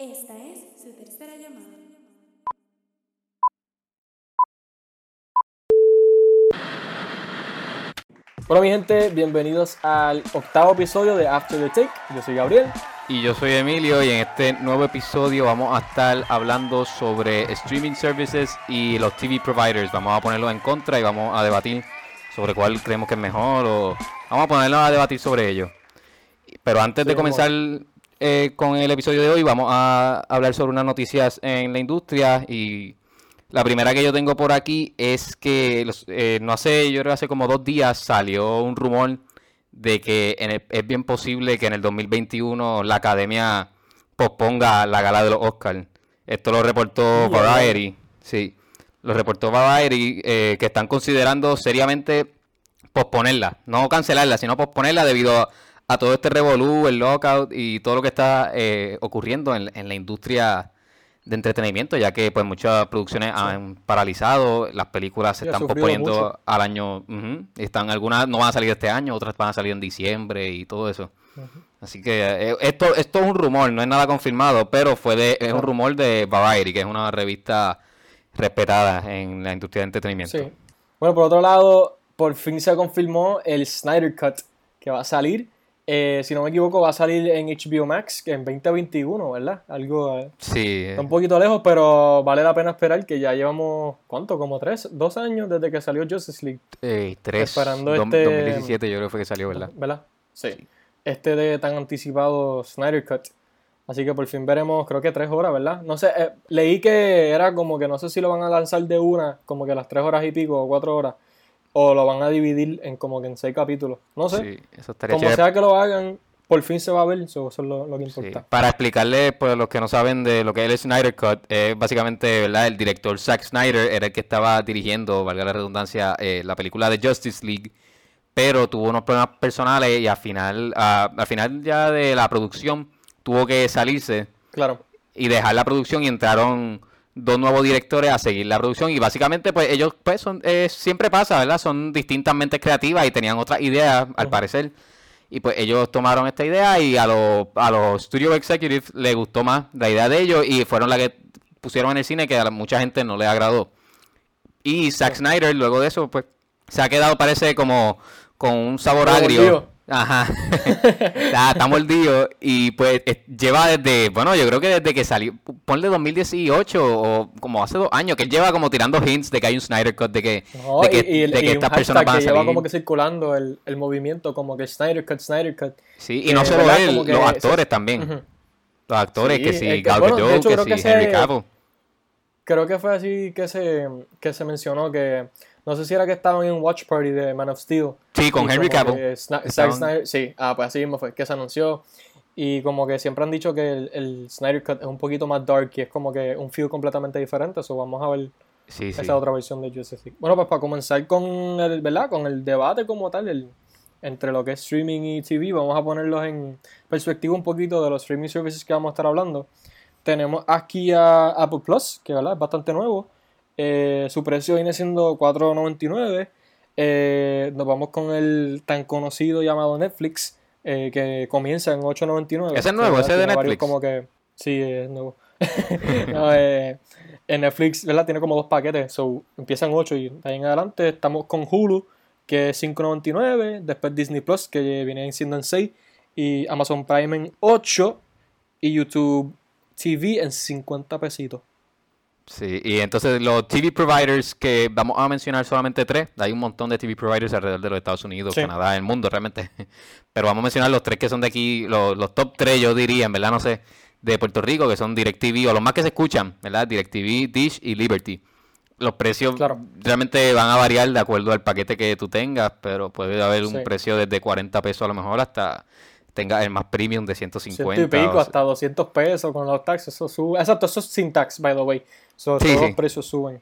Esta es su tercera llamada. Bueno, mi gente, bienvenidos al octavo episodio de After the Take. Yo soy Gabriel. Y yo soy Emilio y en este nuevo episodio vamos a estar hablando sobre streaming services y los TV providers. Vamos a ponerlo en contra y vamos a debatir sobre cuál creemos que es mejor o vamos a ponerlo a debatir sobre ello. Pero antes Sí, de vamos. Eh, con el episodio de hoy vamos a hablar sobre unas noticias en la industria y la primera que yo tengo por aquí es que los- eh, no hace, yo creo que hace como dos días salió un rumor de que en el- es bien posible que en el 2021 la academia posponga la gala de los Oscars. Esto lo reportó. Variety, sí, lo reportó Variety, eh, que están considerando seriamente posponerla, no cancelarla, sino posponerla debido a, a todo este revolú, el lockout y todo lo que está eh, ocurriendo en, en la industria de entretenimiento, ya que pues muchas producciones han paralizado, las películas se Sí, están posponiendo mucho. al año, ujú, están algunas no van a salir este año, otras van a salir en diciembre y todo eso. Así que eh, esto, esto es un rumor, no es nada confirmado, pero fue de, es un rumor de Variety, que es una revista respetada en la industria de entretenimiento. Sí. Bueno, por otro lado, por fin se confirmó el Snyder Cut que va a salir. Eh, si no me equivoco, va a salir en HBO Max que en 2021, ¿verdad? Algo eh, Sí, está un poquito lejos, pero vale la pena esperar que ya llevamos, ¿cuánto? Como tres, dos años desde que salió Justice League, eh, tres, Esperando dom- este- 2017 yo creo que fue que salió, ¿verdad? ¿verdad? Sí. Este de tan anticipado Snyder Cut. Así que por fin veremos, creo que tres horas, ¿verdad? No sé, eh, leí que era como que no sé si lo van a lanzar de una, como que las tres horas y pico o cuatro horas, o lo van a dividir en como que en seis capítulos. No sé, Sí, eso estaría como chévere. sea que lo hagan, por fin se va a ver, eso, es lo, lo que Sí, importa. Para explicarle, pues, los que no saben de lo que es el Snyder Cut, es básicamente, ¿verdad? El director Zack Snyder era el que estaba dirigiendo, valga la redundancia, eh, la película de Justice League, pero tuvo unos problemas personales y al final, al final ya de la producción tuvo que salirse Claro, y dejar la producción y entraron dos nuevos directores a seguir la producción. Y básicamente pues ellos pues son eh, siempre pasa verdad son distintas mentes creativas y tenían otras ideas al parecer. Y pues ellos tomaron esta idea y a los a los studio executives les gustó más la idea de ellos y fueron la que pusieron en el cine que a mucha gente no le agradó. Y Zack Snyder luego de eso pues se ha quedado parece como con un sabor agrio. Ajá. está, está mordido y pues lleva desde, bueno, yo creo que desde que salió, ponle 2018 o como hace dos años, que él lleva como tirando hints de que hay un Snyder Cut, de que, No, de que, y, y- de que y estas personas van a que lleva salir. como que circulando el, el movimiento, como que Snyder Cut, Snyder Cut. Sí, y no solo él, que los actores también. Ujú. Los actores, Sí, que que, Gal bueno, hecho, que que Henry Cavill. Creo que fue así que se, que se mencionó que no sé si era que estaban en un watch party de Man of Steel. Sí, con Henry Cavill. Zack Snyder, sí, ah, pues así mismo fue que se anunció. Y como que siempre han dicho que el, el Snyder Cut es un poquito más dark y es como que un feel completamente diferente. Eso vamos a ver Sí, sí. esa otra versión de Justice League. Bueno, pues para comenzar con el, ¿verdad? Con el debate como tal, el, entre lo que es streaming y TV, vamos a ponerlos en perspectiva un poquito de los streaming services que vamos a estar hablando. Tenemos aquí a Apple Plus, que ¿verdad? es bastante nuevo. Eh, su precio viene siendo $4.99. Eh, nos vamos con el tan conocido llamado Netflix, eh, que comienza en $8.99. Ese es nuevo, ese de tiene varios Netflix. Como que, sí, es nuevo. No, eh, en Netflix, ¿verdad? Tiene como dos paquetes. So, empiezan 8 y de ahí en adelante estamos con Hulu, que es 5.99. Después Disney Plus, que viene siendo en 6. Y Amazon Prime en 8. Y YouTube TV en 50 pesitos. Sí, y entonces los TV providers que vamos a mencionar solamente tres, hay un montón de TV providers alrededor de los Estados Unidos, Sí. Canadá, el mundo realmente, pero vamos a mencionar los tres que son de aquí, los, los top tres yo diría, en verdad no sé, de Puerto Rico, que son DirecTV, o los más que se escuchan, ¿verdad? DirecTV, Dish y Liberty. Los precios Claro. realmente van a variar de acuerdo al paquete que tú tengas, pero puede haber un Sí. precio desde 40 pesos a lo mejor hasta tenga el más premium de 100 150. y pico, o- hasta 200 pesos con los taxes. Eso sube. Exacto, eso es sin tax, by the way. So, Sí, todos sí. los precios suben.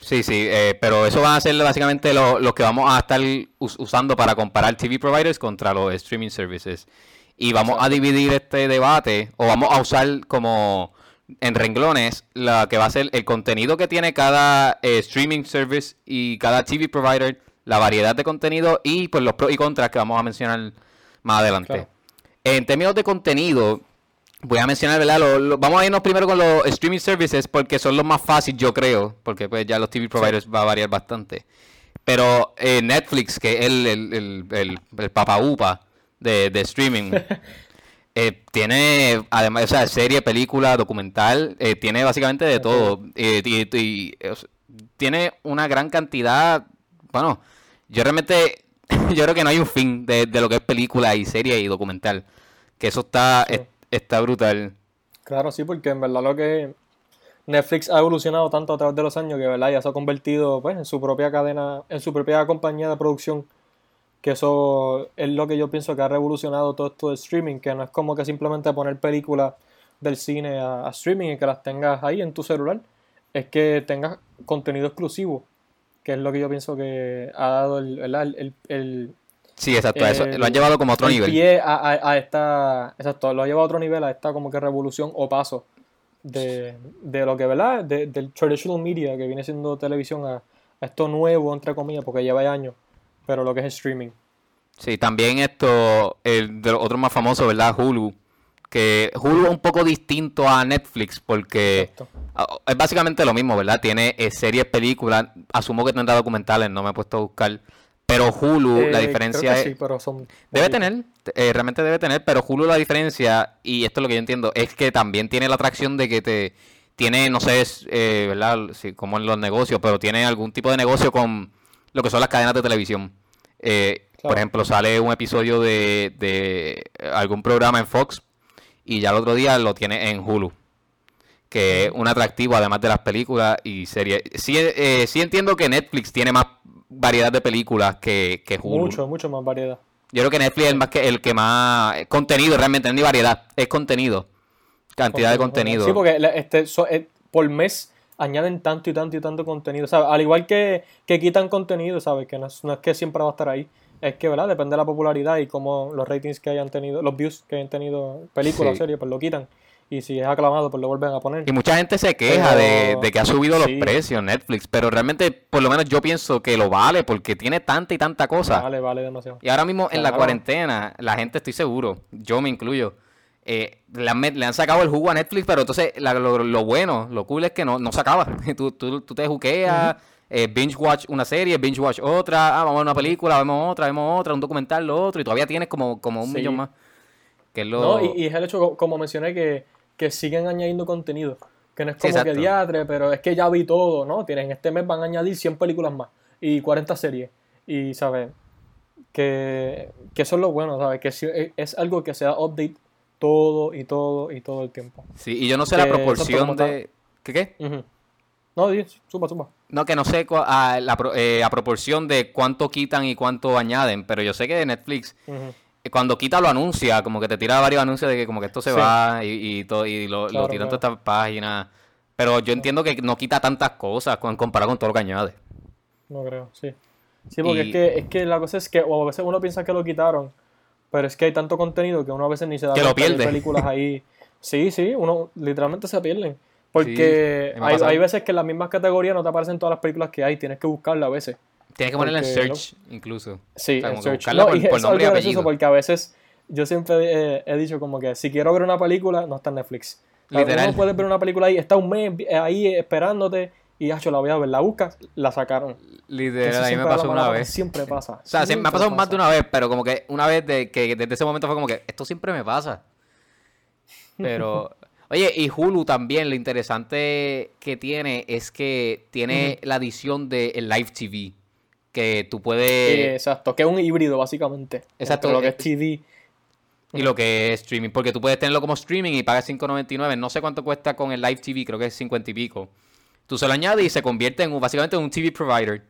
Sí, sí, eh, pero eso van a ser básicamente lo- los que vamos a estar us- usando para comparar TV providers contra los streaming services. Y vamos a dividir este debate, o vamos a usar como en renglones, la que va a ser el contenido que tiene cada eh, streaming service y cada TV provider, la variedad de contenido y pues los pros y contras que vamos a mencionar más adelante. Claro. En términos de contenido, Voy a mencionar, ¿verdad? Lo- lo- vamos a irnos primero con los streaming services porque son los más fáciles, yo creo, porque pues ya los TV providers va a variar bastante. Pero eh, Netflix, que es el, el, el, el, el papaupa de, de streaming, eh, tiene, además, o sea, serie, película, documental, eh, tiene básicamente de todo. Y, tiene una gran cantidad, bueno, yo realmente, yo creo que no hay un fin de, de lo que es película y serie y documental. Que eso está, Sí. es- está brutal. Claro, sí, porque en verdad lo que Netflix ha evolucionado tanto a través de los años que verdad ya se ha convertido pues en su propia cadena, en su propia compañía de producción. Que eso es lo que yo pienso que ha revolucionado todo esto de streaming, que no es como que simplemente poner películas del cine a, a streaming y que las tengas ahí en tu celular, es que tengas contenido exclusivo, que es lo que yo pienso que ha dado el, el, el- Sí, exacto, eso lo han llevado como a otro el nivel. pie a, a- a esta, exacto, lo ha llevado a otro nivel, a esta como que revolución o paso de, de lo que, ¿verdad? De- del traditional media que viene siendo televisión a, a esto nuevo, entre comillas, porque lleva años, pero lo que es streaming. Sí, también esto, el de los otros más famosos, ¿verdad? Hulu. Que Hulu es un poco distinto a Netflix porque Exacto. ah, es básicamente lo mismo, ¿verdad? Tiene eh, series, películas, asumo que tendrá documentales, no me he puesto a buscar. Pero Hulu, Eh, la creo diferencia que es... sí, pero son Debe tener, eh, realmente debe tener, pero Hulu la diferencia, y esto es lo que yo entiendo, es que también tiene la atracción de que te tiene, no sé, es, eh, ¿verdad? Sí, como en los negocios, pero tiene algún tipo de negocio con lo que son las cadenas de televisión. Por ejemplo, sale un episodio de, de algún programa en Fox y ya el otro día lo tiene en Hulu. Que es un atractivo además de las películas y series. Sí, eh, sí entiendo que Netflix tiene más variedad de películas que, que Hulu. Mucho, mucho más variedad. Yo creo que Netflix es el, más que, el que más contenido realmente, ni variedad, es contenido. Cantidad de contenido. Sí, porque este, so- eh, por mes añaden tanto y tanto y tanto contenido. ¿sabes? Al igual que, que quitan contenido, ¿sabes? Que no es, no es que siempre va a estar ahí. Es que, ¿verdad? Depende de la popularidad y cómo los ratings que hayan tenido, los views que hayan tenido películas Sí. series, pues lo quitan. Y si es aclamado, pues lo vuelven a poner. Y mucha gente se queja de, Pero- de que ha subido los precios Netflix, pero realmente, por lo menos yo pienso que lo vale porque tiene tanta y tanta cosa. Vale, vale demasiado. Y ahora mismo en la cuarentena, la gente, estoy seguro, yo me incluyo, eh, le, han, le han sacado el jugo a Netflix, pero entonces la- lo, lo bueno, lo cool es que no, no se acaba. tú, tú, tú te juqueas, eh, binge watch una serie, binge watch otra, ah, vamos a ver una película, vemos otra, vemos otra, un documental, lo otro, y todavía tienes como, como un Sí. millón más. Que es lo... No, y, y es el hecho, co- como mencioné, que, que siguen añadiendo contenido. Que no es Sí, como que exacto. diatre, pero es que ya vi todo, ¿no? Tienen, este mes van a añadir 100 películas más y 40 series. Y, ¿sabes? Que, que eso es lo bueno, ¿sabes? Que si- es, es algo que se da update todo y todo y todo el tiempo. Sí, y yo no sé la que, proporción de... ¿Qué qué? Ujú. No, di, supa, supa. No, que no sé a, la, eh, a proporción de cuánto quitan y cuánto añaden, pero yo sé que Netflix... Eh, cuando quita lo anuncia, como que te tira varios anuncios de que como que esto se Sí. va y, y, todo, y lo, lo Claro, tiran claro. todas estas páginas. Pero yo entiendo que no quita tantas cosas con, comparado con todo lo que añade. No creo, sí. Sí, porque Y- es, que, es que la cosa es que o a veces uno piensa que lo quitaron, pero es que hay tanto contenido que uno a veces ni se da Que lo cuenta hay pierde. películas ahí. Sí, sí, uno literalmente se pierden. Porque Sí, hay, hay veces que en las mismas categorías no te aparecen todas las películas que hay, tienes que buscarla a veces. Tienes que ponerle en search, incluso. Sí, O sea, en search. No, por, y por es nombre y gracioso apellido. porque a veces yo siempre he, he dicho como que si quiero ver una película, no está en Netflix. Literal. Uno puede ver una película ahí, está un mes eh, ahí esperándote y yo la voy a ver, la buscas, la sacaron. Literal, a mí me siempre pasó una vez. Siempre pasa. O sea, sí, me ha siempre pasado más de una vez, pero como que una vez de que desde ese momento fue como que esto siempre me pasa. Pero, oye, y Hulu también, lo interesante que tiene es que tiene la adición de el Live TV, que tú puedes... Eh, exacto, que es un híbrido básicamente. Exacto, lo que eh, es TV. Y lo que es streaming, porque tú puedes tenerlo como streaming y pagas 5.99, no sé cuánto cuesta con el Live TV, creo que es 50 y pico. Tú se lo añades y se convierte en un- básicamente en un TV provider,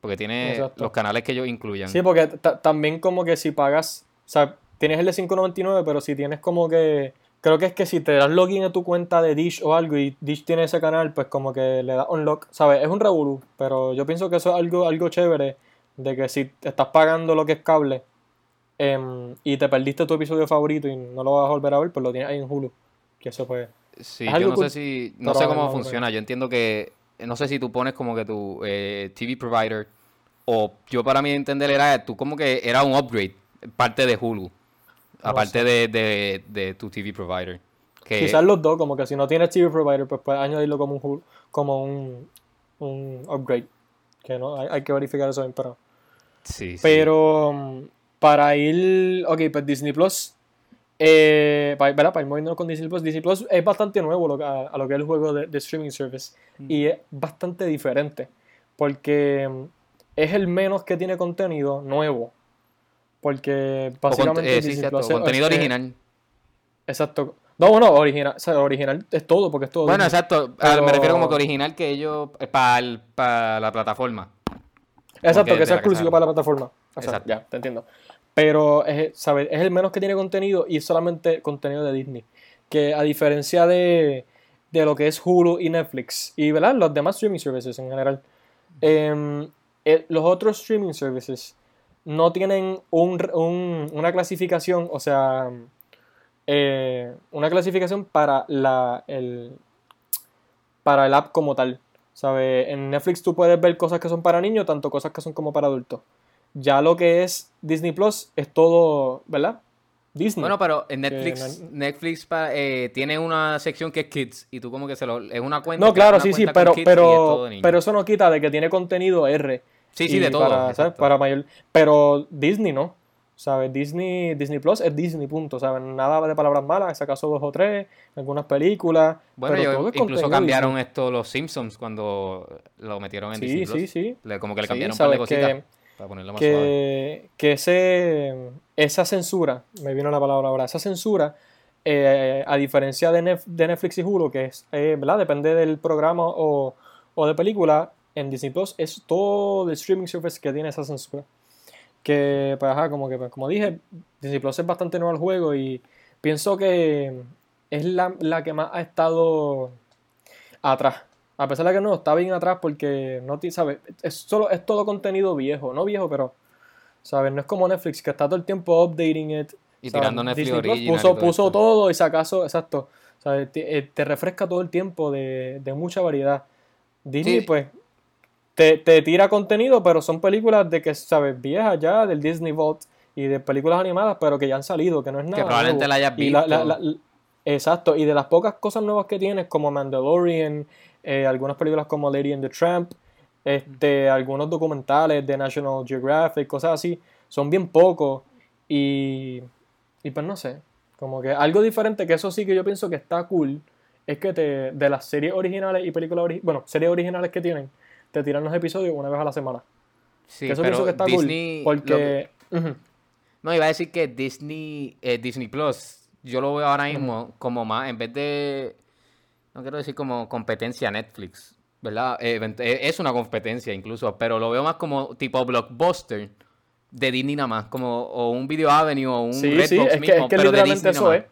porque tiene Exacto. los canales que ellos incluyan. Sí, porque ta- también como que si pagas, o sea, tienes el de 5.99, pero si tienes como que, creo que es que si te das login a tu cuenta de Dish o algo y Dish tiene ese canal, pues como que le das unlock, ¿sabes? Es un revolú, pero yo pienso que eso es algo, algo chévere, de que si estás pagando lo que es cable em, y te perdiste tu episodio favorito y no lo vas a volver a ver, pues lo tienes ahí en Hulu, que eso pues... Sí, Es yo no sé si, no sé cómo funciona. Yo entiendo que, no sé si tú pones como que tu eh, TV provider, o yo para mí entender era, tú como que era un upgrade, parte de Hulu, aparte de, de, de tu TV provider. Que, Quizás los dos, como que si no tienes TV provider, pues puedes añadirlo como un como un, un upgrade. Que no, hay, hay que verificar eso bien, pero. sí. Pero mm, para ir. Ok, pues Disney Plus. Eh, para, ¿verdad? para ir moviéndonos con Disney Plus. Disney Plus es bastante nuevo lo a, a lo que es el juego de, de streaming service. Y es bastante diferente. Porque mm, es el menos que tiene contenido nuevo. Porque O básicamente eh, sí, cierto, es- contenido es- original. Exacto. No, bueno, original, o sea, original es todo, porque es todo. Bueno, exacto. ah, Pero- Me refiero como que original que ellos para la plataforma. Exacto, que es sea que exclusivo para la plataforma. Exacto, Exacto. ya, te entiendo. Pero es, ¿sabes? es el menos que tiene contenido y es solamente contenido de Disney. Que a diferencia de, de lo que es Hulu y Netflix y ¿verdad? los demás streaming services en general, em, eh, los otros streaming services no tienen un, un- una clasificación, o sea, eh, una clasificación para la, el, para el app como tal. ¿Sabes? En Netflix tú puedes ver cosas que son para niños, tanto cosas que son como para adultos. Ya lo que es Disney Plus es todo, ¿verdad? Disney. Bueno, pero en Netflix, Netflix eh, tiene una sección que es Kids y tú como que se lo es una cuenta. no, claro, sí, sí, pero, pero, pero eso no quita de que tiene contenido R. sí, sí, de todo. Para, ¿sabes? exacto. para mayor. Pero Disney no. ¿Sabes? Disney, Disney Plus es Disney, punto. ¿Sabes? Nada de palabras malas, si acaso dos o tres, algunas películas. Bueno, pero todo incluso cambiaron Disney. esto los Simpsons cuando lo metieron en Disney Sí, Plus. sí, sí. Le- como que le Sí, cambiaron un par de sabes que- cositas para ponerlo más suave. que, que ese, esa censura, me vino la palabra ahora, esa censura, eh, a diferencia de, Nef- de Netflix y Hulu, que es, eh, ¿verdad? Depende del programa o, o de película, en Disney Plus es todo el streaming service que tiene esa censura. Que, pues, ajá, como que, pues, como dije, Disney Plus es bastante nuevo al juego y pienso que es la, la que más ha estado atrás. A pesar de que no, está bien atrás porque no ti- ¿sabes? Es solo es todo contenido viejo, no viejo, pero ¿sabes? No es como Netflix que está todo el tiempo updating it. Y ¿sabes? tirando Netflix Original y puso, todo puso todo y si acaso, exacto. ¿sabes? Te, eh, te refresca todo el tiempo de, de mucha variedad. Disney, Sí. pues, te, te tira contenido, pero son películas de que, ¿sabes? Viejas ya, del Disney Vault y de películas animadas, pero que ya han salido, que no es nada. Que probablemente nuevo. la hayas Y la- la- visto. la- exacto, y de las pocas cosas nuevas que tienes, como Mandalorian, eh, algunas películas como Lady and the Tramp, este, algunos documentales de National Geographic, cosas así, son bien pocos. Y, y pues no sé, como que algo diferente, que eso sí que yo pienso que está cool, es que te, de las series originales y películas originales, bueno, series originales que tienen, te tiran los episodios una vez a la semana. Sí, que eso pero pienso que está Disney, cool, lo porque... No, iba a decir que Disney, eh, Disney Plus, yo lo veo ahora mismo como más, en vez de, no quiero decir como competencia a Netflix, ¿verdad? Eh, eh, es una competencia incluso, pero lo veo más como tipo blockbuster de Disney nada más, como o un Video Avenue o un Sí, Redbox sí, es que, mismo, es que pero de literalmente Disney eso nada es.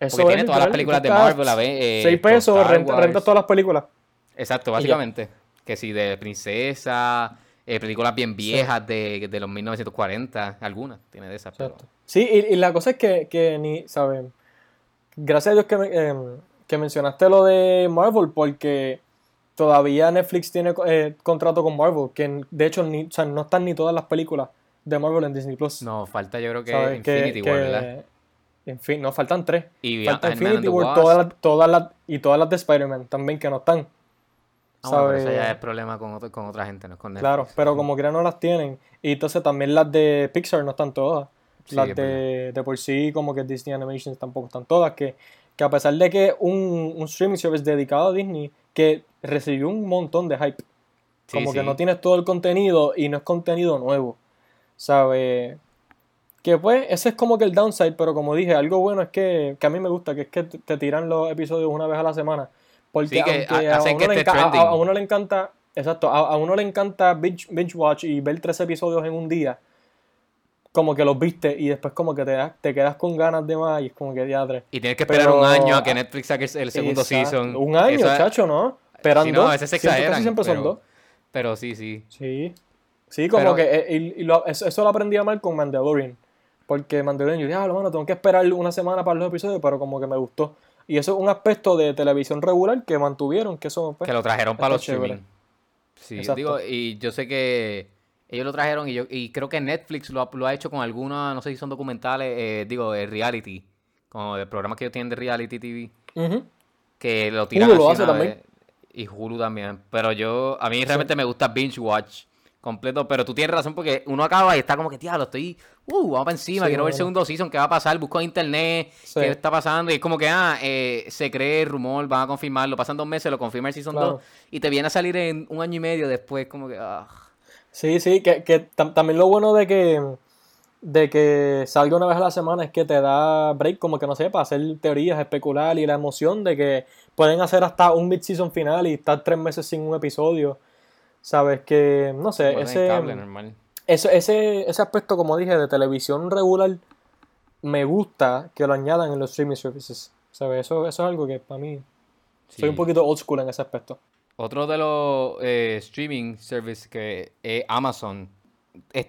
Eso Porque es tiene todas las películas de Marvel, a ver, eh, 6 con pesos, renta, rentas todas las películas. Exacto, básicamente. Que si de princesa, eh, películas bien viejas de, de los 1940, algunas tiene de esas, pero... Sí, y, y la cosa es que, que ni, ¿saben? Gracias a Dios que, me- em, que mencionaste lo de Marvel, porque todavía Netflix tiene eh, contrato con Marvel, que de hecho ni, o sea, no están ni todas las películas de Marvel en Disney Plus. No, falta yo creo que Infinity que- War, ¿verdad? En fin, no, faltan tres. Y Falta Infinity War, todas las, todas las, y todas las de Spider-Man también que no están. Ah, bueno, pero eso ya es problema con, otro- con otra gente, no es con Netflix. Claro, pero como quiera no las tienen. Y entonces también las de Pixar no están todas. Sí, las de, de por sí, como que Disney Animations tampoco están todas. Que, que a pesar de que un, un streaming service dedicado a Disney, que recibió un montón de hype. Sí, Como que no tienes todo el contenido y no es contenido nuevo. ¿Sabes? Que pues, ese es como que el downside, pero como dije, algo bueno es que, que a mí me gusta, que es que te tiran los episodios una vez a la semana. Porque Sí, que aunque a, uno a- a- uno le encanta, exacto, a, a uno le encanta binge, binge watch y ver tres episodios en un día, como que los viste y después como que te, te quedas con ganas de más y es como que diadre. Y tienes que esperar Pero- un año a que Netflix saque el segundo Exacto. season. Un año, Eso chacho, ¿no? Esperando. Sí, no, a veces se exageran, Casi siempre son pero- dos. Pero sí, sí. Sí. Sí, como Pero- que eh, y, y lo- eso, eso lo aprendí a mal con Mandalorian. Porque Mandalorian, yo dije, ah, bueno, tengo que esperar una semana para los episodios, pero como que me gustó. Y eso es un aspecto de televisión regular que mantuvieron, que eso pues, Que lo trajeron para los chévere. streaming. Sí, Exacto. digo, y yo sé que ellos lo trajeron y yo y creo que Netflix lo ha, lo ha hecho con algunas, no sé si son documentales, eh, digo, eh, reality, como de programas que ellos tienen de reality TV, que lo tiran Hulu lo así hace una también. vez. Y Hulu también. Pero yo, a mí realmente me gusta binge watch completo, pero tú tienes razón porque uno acaba y está como que, lo estoy, uh, vamos para encima, Sí, quiero ver el segundo season, qué va a pasar, busco en internet, Sí. qué está pasando, y es como que, ah, eh, se cree el rumor, van a confirmarlo, pasan dos meses, lo confirma el season Claro. 2, y te viene a salir en un año y medio después, como que, ah. Sí, sí, que, que tam- también lo bueno de que, de que salga una vez a la semana es que te da break, como que no sé, para hacer teorías, especular y la emoción de que pueden hacer hasta un mid-season final y estar tres meses sin un episodio. Sabes que, no sé, Bueno, en ese, cable, normal. ese, ese, ese aspecto, como dije, de televisión regular, me gusta que lo añadan en los streaming services. ¿Sabes? Eso, eso es algo que para mí, soy un poquito old school en ese aspecto. Otro de los eh, streaming services que es Amazon.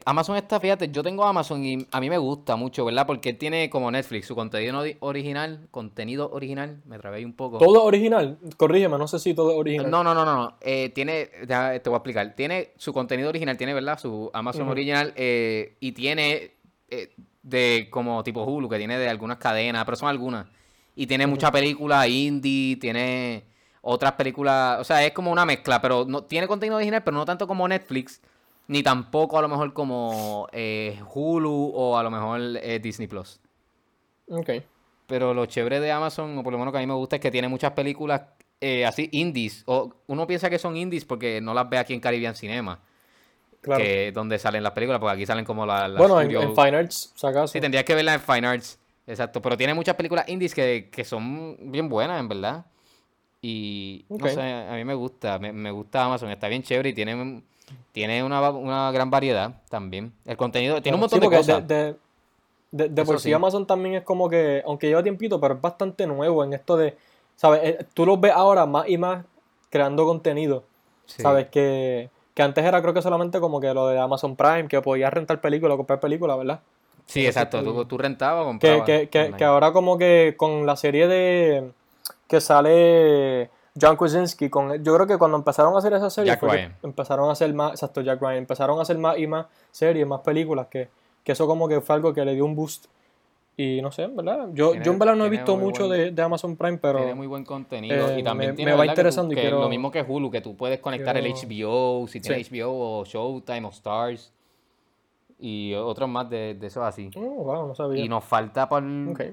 Amazon está, fíjate, yo tengo Amazon y a mí me gusta mucho, ¿verdad? Porque tiene como Netflix, su contenido ori- original, contenido original, me trabé ahí un poco. Todo original, corrígeme, no sé si todo original. No, no, no, no, no. Eh, tiene, ya te voy a explicar. Tiene su contenido original, tiene, ¿verdad? Su Amazon original eh, y tiene eh, de como tipo Hulu, que tiene de algunas cadenas, pero son algunas. Y tiene mucha película indie, tiene otras películas, o sea, es como una mezcla, pero no tiene contenido original, pero no tanto como Netflix, ni tampoco a lo mejor como eh, Hulu o a lo mejor eh, Disney Plus. Ok. Pero lo chévere de Amazon, o por lo menos que a mí me gusta, es que tiene muchas películas eh, así indies. O uno piensa que son indies porque no las ve aquí en Caribbean Cinema, Claro. que es donde salen las películas, porque aquí salen como la- las bueno, en, Fine Arts, si acaso. Sí, tendrías que verla en Fine Arts. Exacto, pero tiene muchas películas indies que, que son bien buenas, en verdad. Y no Ok. sé, a mí me gusta, me, me gusta Amazon, está bien chévere y tiene, tiene una, una gran variedad también. El contenido, tiene un montón sí, de cosas. De, de, de- por sí. Amazon también es como que, aunque lleva tiempito, pero es bastante nuevo en esto de, ¿sabes? Eh, Tú los ves ahora más y más creando contenido, Sí. ¿sabes? Que, que antes era creo que solamente como que lo de Amazon Prime, que podías rentar películas, comprar películas, ¿verdad? Sí, exacto, tú, tú rentabas Que, comprabas. que, que, online. que ahora como que con la serie de que sale John Krasinski, con, yo creo que cuando empezaron a hacer esa serie Jack fue que Ryan. empezaron a hacer más, exacto, Jack Ryan, empezaron a hacer más y más series, más películas, que, que eso como que fue algo que le dio un boost. Y no sé, ¿verdad? Yo, Tiene- yo en verdad no he visto mucho buen- de, de Amazon Prime, pero Tiene muy buen contenido eh, y también me- tiene me va ¿verdad? que tú- interesando y que quiero- lo mismo que Hulu, que tú puedes conectar el quiero- HBO, si tienes Sí. HBO o Showtime o Stars y otros más de, de eso así. Oh, wow, no sabía. Y nos falta por,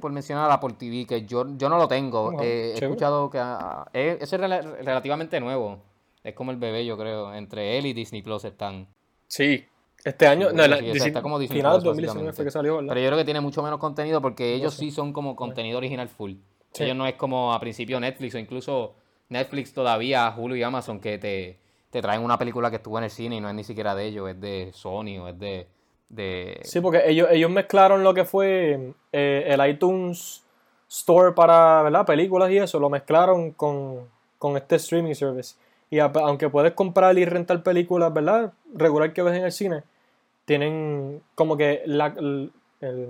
por mencionar Apple TV, que yo, yo no lo tengo. Wow, Eh, he escuchado que ah, es, ese es rela- relativamente nuevo. Es como el bebé, yo creo. Entre él y Disney Plus están. Sí, este año, no, la, Sí, o sea, Disney- está como Disney Plus, 2019 fue básicamente. que salió, ¿verdad? Pero yo creo que tiene mucho menos contenido porque ellos sé. sí son como contenido original full. Sí. Ellos no es como a principio Netflix o incluso Netflix todavía, Hulu y Amazon que te, te traen una película que estuvo en el cine y no es ni siquiera de ellos, es de Sony o es de... de... Sí, porque ellos, ellos mezclaron lo que fue eh, el iTunes Store para ¿verdad? películas y eso, lo mezclaron con, con este streaming service. Y a- aunque puedes comprar y rentar películas, ¿verdad? Regular que ves en el cine, tienen como que la- el, el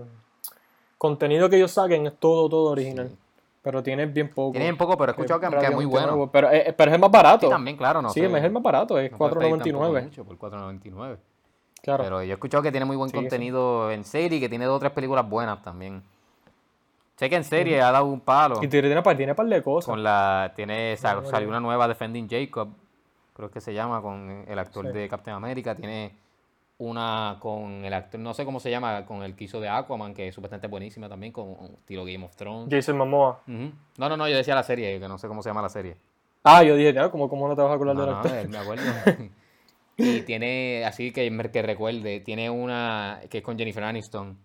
contenido que ellos saquen es todo, todo original. Sí. Pero tienes bien poco. Tienen poco, pero he escuchado que, que es muy bueno. nuevo. Pero, eh, pero es el más barato. Sí, también, claro, no sí, sé. es el más barato, es No puedes pedir tampoco 4.99. mucho por 4.99. Claro. Pero yo he escuchado que tiene muy buen Sí, sí. contenido en serie y que tiene dos o tres películas buenas también. Sé que en serie ha dado un palo. y tiene, par- tiene par de cosas. Con la, tiene, sa- Muy salió una nueva Defending Jacob, creo que se llama, con el actor Sí. de Captain America. Tiene una con el actor, no sé cómo se llama, con el que hizo de Aquaman, que es supuestamente buenísima también, con estilo Game of Thrones. Jason Momoa. No, no, no, yo decía la serie, que no sé cómo se llama la serie. Ah, yo dije, ¿cómo, ¿cómo no te vas a acordar No, del actor? me acuerdo. y tiene, así que, que recuerde, tiene una que es con Jennifer Aniston,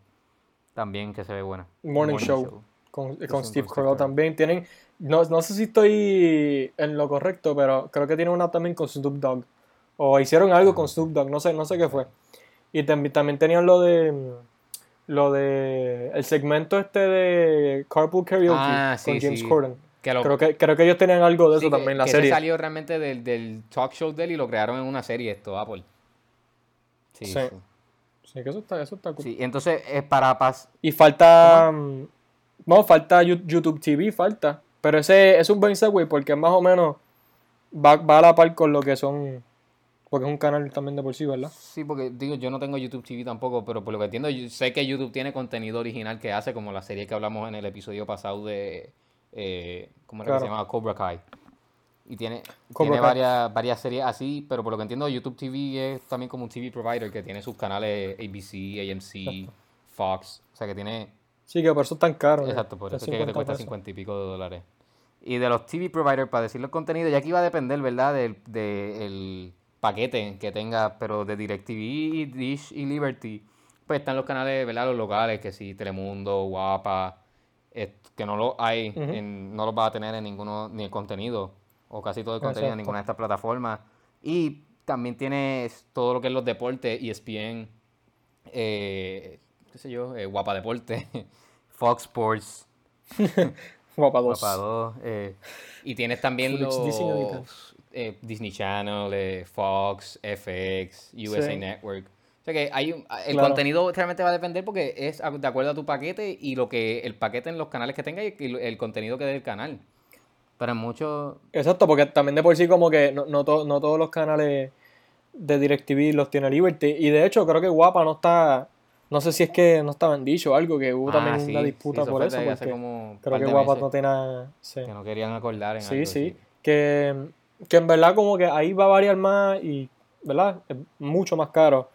también que se ve buena. Morning, Show. Con, con Steve Carell también. Tienen, no, no sé si estoy en lo correcto, pero creo que tienen una también con Snoop Dogg. O hicieron algo con Snoop Dogg, no sé, no sé qué fue. Y también, también tenían lo de lo de el segmento este de Carpool Karaoke Ah, sí, con James sí. Corden. Que lo- Creo que, creo que ellos tenían algo de eso que- también en la que ese serie. salió realmente del, del talk show de él y lo crearon en una serie esto, Apple. Sí, Sí. sí. Que eso está, eso está cool. Sí, entonces es para pas Y falta. mm, No, falta YouTube TV, falta. Pero ese es un buen segue porque más o menos va, va a la par con lo que son porque es un canal también de por sí, ¿verdad? Sí, porque digo, yo no tengo YouTube TV tampoco, pero por lo que entiendo, yo sé que YouTube tiene contenido original que hace, como la serie que hablamos en el episodio pasado de, eh, ¿cómo era que se llamaba? Cobra Kai. Y tiene, Cobra tiene Kai. varias, varias series así, pero por lo que entiendo, YouTube TV es también como un TV provider que tiene sus canales ABC, AMC, Fox. O sea que tiene, Sí, que por eso es tan caro. exacto, por eso es que te 50 cuesta. 50 y pico de dólares. Y de los TV providers, para decirle el contenido, ya que iba a depender, ¿verdad? Del de el paquete que tenga, pero de DirecTV, Dish y Liberty, pues están los canales, ¿verdad? Los locales, que sí, Telemundo, Guapa, que no lo hay, Ujú. en- no los vas a tener en ninguno, ni el contenido, o casi todo el contenido en Exacto. ninguna de estas plataformas. Y también tienes todo lo que es los deportes, ESPN, eh, qué sé yo, eh, Guapa Deporte, Fox Sports, Guapa 2. Guapa 2, eh, y tienes también los Disney eh, Disney Channel, eh, Fox, FX, USA Sí. Network. O sea que hay un- el Claro. contenido realmente va a depender porque es de acuerdo a tu paquete y lo que el paquete en los canales que tenga y el, contenido que dé el canal. Pero muchos Exacto, porque también de por sí como que no, no, to- no todos los canales de DirecTV los tiene Liberty. Y de hecho creo que Guapa no está... No sé si es que no estaban dicho o algo, que hubo Ah, también sí, una disputa por eso. Porque como creo que Guapa no tiene... Sí, que no querían acordar en sí, algo sí. Que, que en verdad como que ahí va a variar más y, ¿verdad? Es mucho más caro.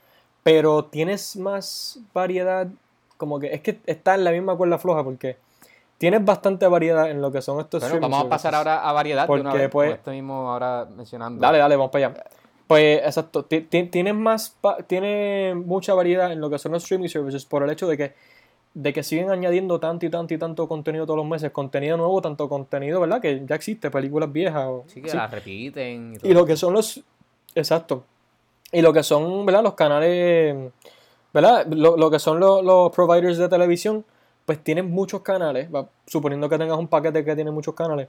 Pero tienes más variedad, como que es que está en la misma cuerda floja porque tienes bastante variedad en lo que son estos Bueno, streaming vamos a pasar ahora a variedad de una Porque, vez, pues, esto mismo ahora mencionando. Dale, dale, vamos para allá. Pues exacto, ti- ti- tienes más, tiene mucha variedad en lo que son los streaming services por el hecho de que, de que siguen añadiendo tanto y tanto y tanto contenido todos los meses, contenido nuevo, tanto contenido, ¿verdad? Que ya existe, películas viejas. O, Sí, que sí. la repiten y todo. Y lo que son los, exacto, y lo que son, ¿verdad? Los canales, ¿verdad? Lo, lo que son los, los providers de televisión, pues tienen muchos canales, va, suponiendo que tengas un paquete que tiene muchos canales.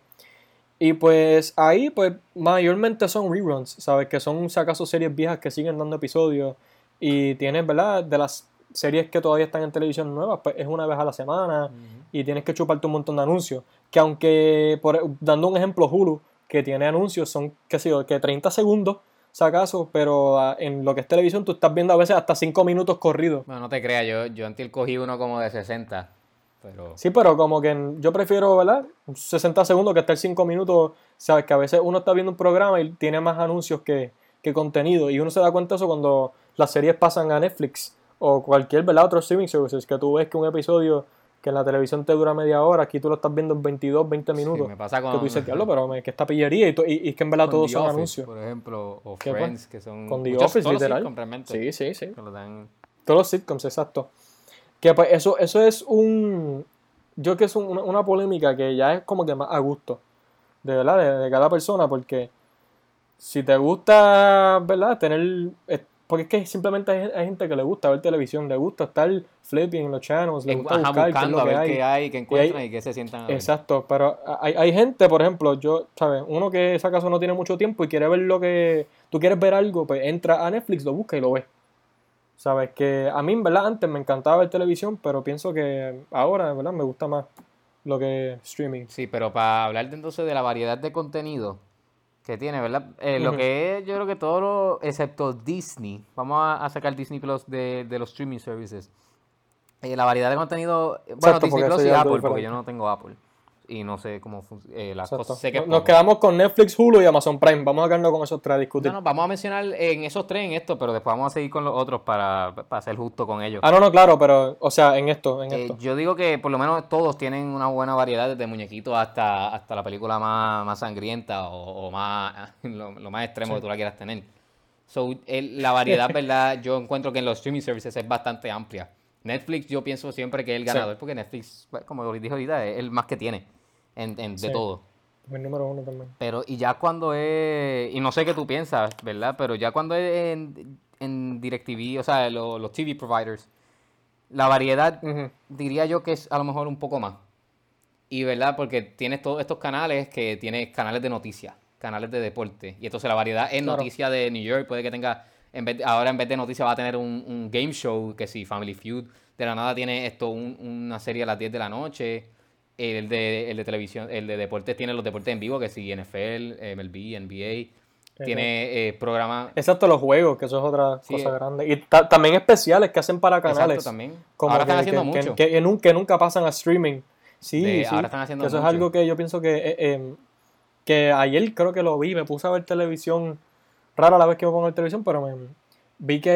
Y pues ahí, pues mayormente son reruns, ¿sabes? Que son, si acaso, series viejas que siguen dando episodios. Y tienes, ¿verdad? De las series que todavía están en televisión nuevas, pues es una vez a la semana. Y tienes que chuparte un montón de anuncios. Que aunque, por, dando un ejemplo, Hulu, que tiene anuncios, son, qué sé yo, que 30 segundos, acaso, pero ah, en lo que es televisión tú estás viendo a veces hasta 5 minutos corridos. Bueno, no te creas, yo, yo antes cogí uno como de 60, pero... Sí, pero como que en- yo prefiero, ¿verdad? 60 segundos que estar 5 minutos. Sabes que a veces uno está viendo un programa y tiene más anuncios que, que contenido. Y uno se da cuenta de eso cuando las series pasan a Netflix o cualquier, ¿verdad? Otro streaming services. Que tú ves que un episodio que en la televisión te dura media hora, aquí tú lo estás viendo en 22, 20 Sí, minutos. me pasa con, que tú dices, diablo, pero me- que esta pillería. Y, y, y es que en verdad todos son anuncios. Por ejemplo, o. Friends, que son... Con The muchos- Office, los literal. Sí, sí, sí. que lo dan- Todos los sitcoms, exacto. Que pues eso, eso es un. Yo creo que es un- una, una polémica que ya es como que más a gusto. De verdad, de, de cada persona. Porque si te gusta, ¿verdad? Tener. Porque es que simplemente hay, hay gente que le gusta ver televisión, le gusta estar flipping en los channels, le gusta ajá, buscar qué es buscando lo a que ver hay. qué hay, qué encuentran y qué se sientan a ver. Exacto, pero hay, hay gente, por ejemplo, yo, ¿sabes? Uno que acaso no tiene mucho tiempo y quiere ver lo que tú quieres ver algo, pues entra a Netflix, lo busca y lo ve. ¿Sabes? Que a mí, en verdad, antes me encantaba ver televisión, pero pienso que ahora, en verdad, me gusta más lo que streaming. Sí, pero para hablar entonces de la variedad de contenido que tiene, ¿verdad? Eh, Lo que es, yo creo que todo lo, excepto Disney, vamos a, a sacar Disney Plus de, de los streaming services. Eh, la variedad de contenido, bueno, Exacto, Disney Plus y Apple, porque yo no tengo Apple. Y no sé cómo funcionan las Exacto. cosas. Sé que es Nos quedamos con Netflix, Hulu y Amazon Prime. Vamos a quedarnos con esos tres a discutir. No, no, vamos a mencionar en esos tres en esto, pero después vamos a seguir con los otros para, para ser justo con ellos. Ah, no, no, claro, pero, o sea, en esto, en Eh, esto. yo digo que por lo menos todos tienen una buena variedad, desde muñequitos hasta, hasta la película más, más sangrienta o, o más lo, lo más extremo Sí. que tú la quieras tener. So, el- la variedad, ¿verdad? Yo encuentro que en los streaming services es bastante amplia. Netflix yo pienso siempre que es el Sí. ganador, porque Netflix, pues, como dije ahorita, es el más que tiene en, en- de todo. Mi número uno también. Pero, y ya cuando es, y no sé qué tú piensas, ¿verdad? Pero ya cuando es en, en DirecTV, o sea, lo- los TV providers, la variedad diría yo que es a lo mejor un poco más. Y verdad, porque tienes todos estos canales que tienes canales de noticias, canales de deporte. Y entonces la variedad es Claro. noticia de New York, puede que tenga, en vez de- ahora en vez de noticias va a tener un, un game show, que sí, Family Feud. De la nada tiene esto, un- una serie a las 10 de la noche. El de, el de televisión, el de deportes tiene los deportes en vivo, que sí, NFL, MLB, NBA. tiene eh, programas... Exacto, los juegos, que eso es otra Sí, cosa eh. grande. Y ta- también especiales que hacen para Exacto, canales. también. Como Ahora que, están haciendo que- mucho. que- que nun- que nunca pasan a streaming. Sí, De- sí. ahora están haciendo eso mucho. es algo que yo pienso que, eh, eh, que ayer creo que lo vi, me puse a ver televisión, rara la vez que me pongo a ver televisión, pero me, vi que,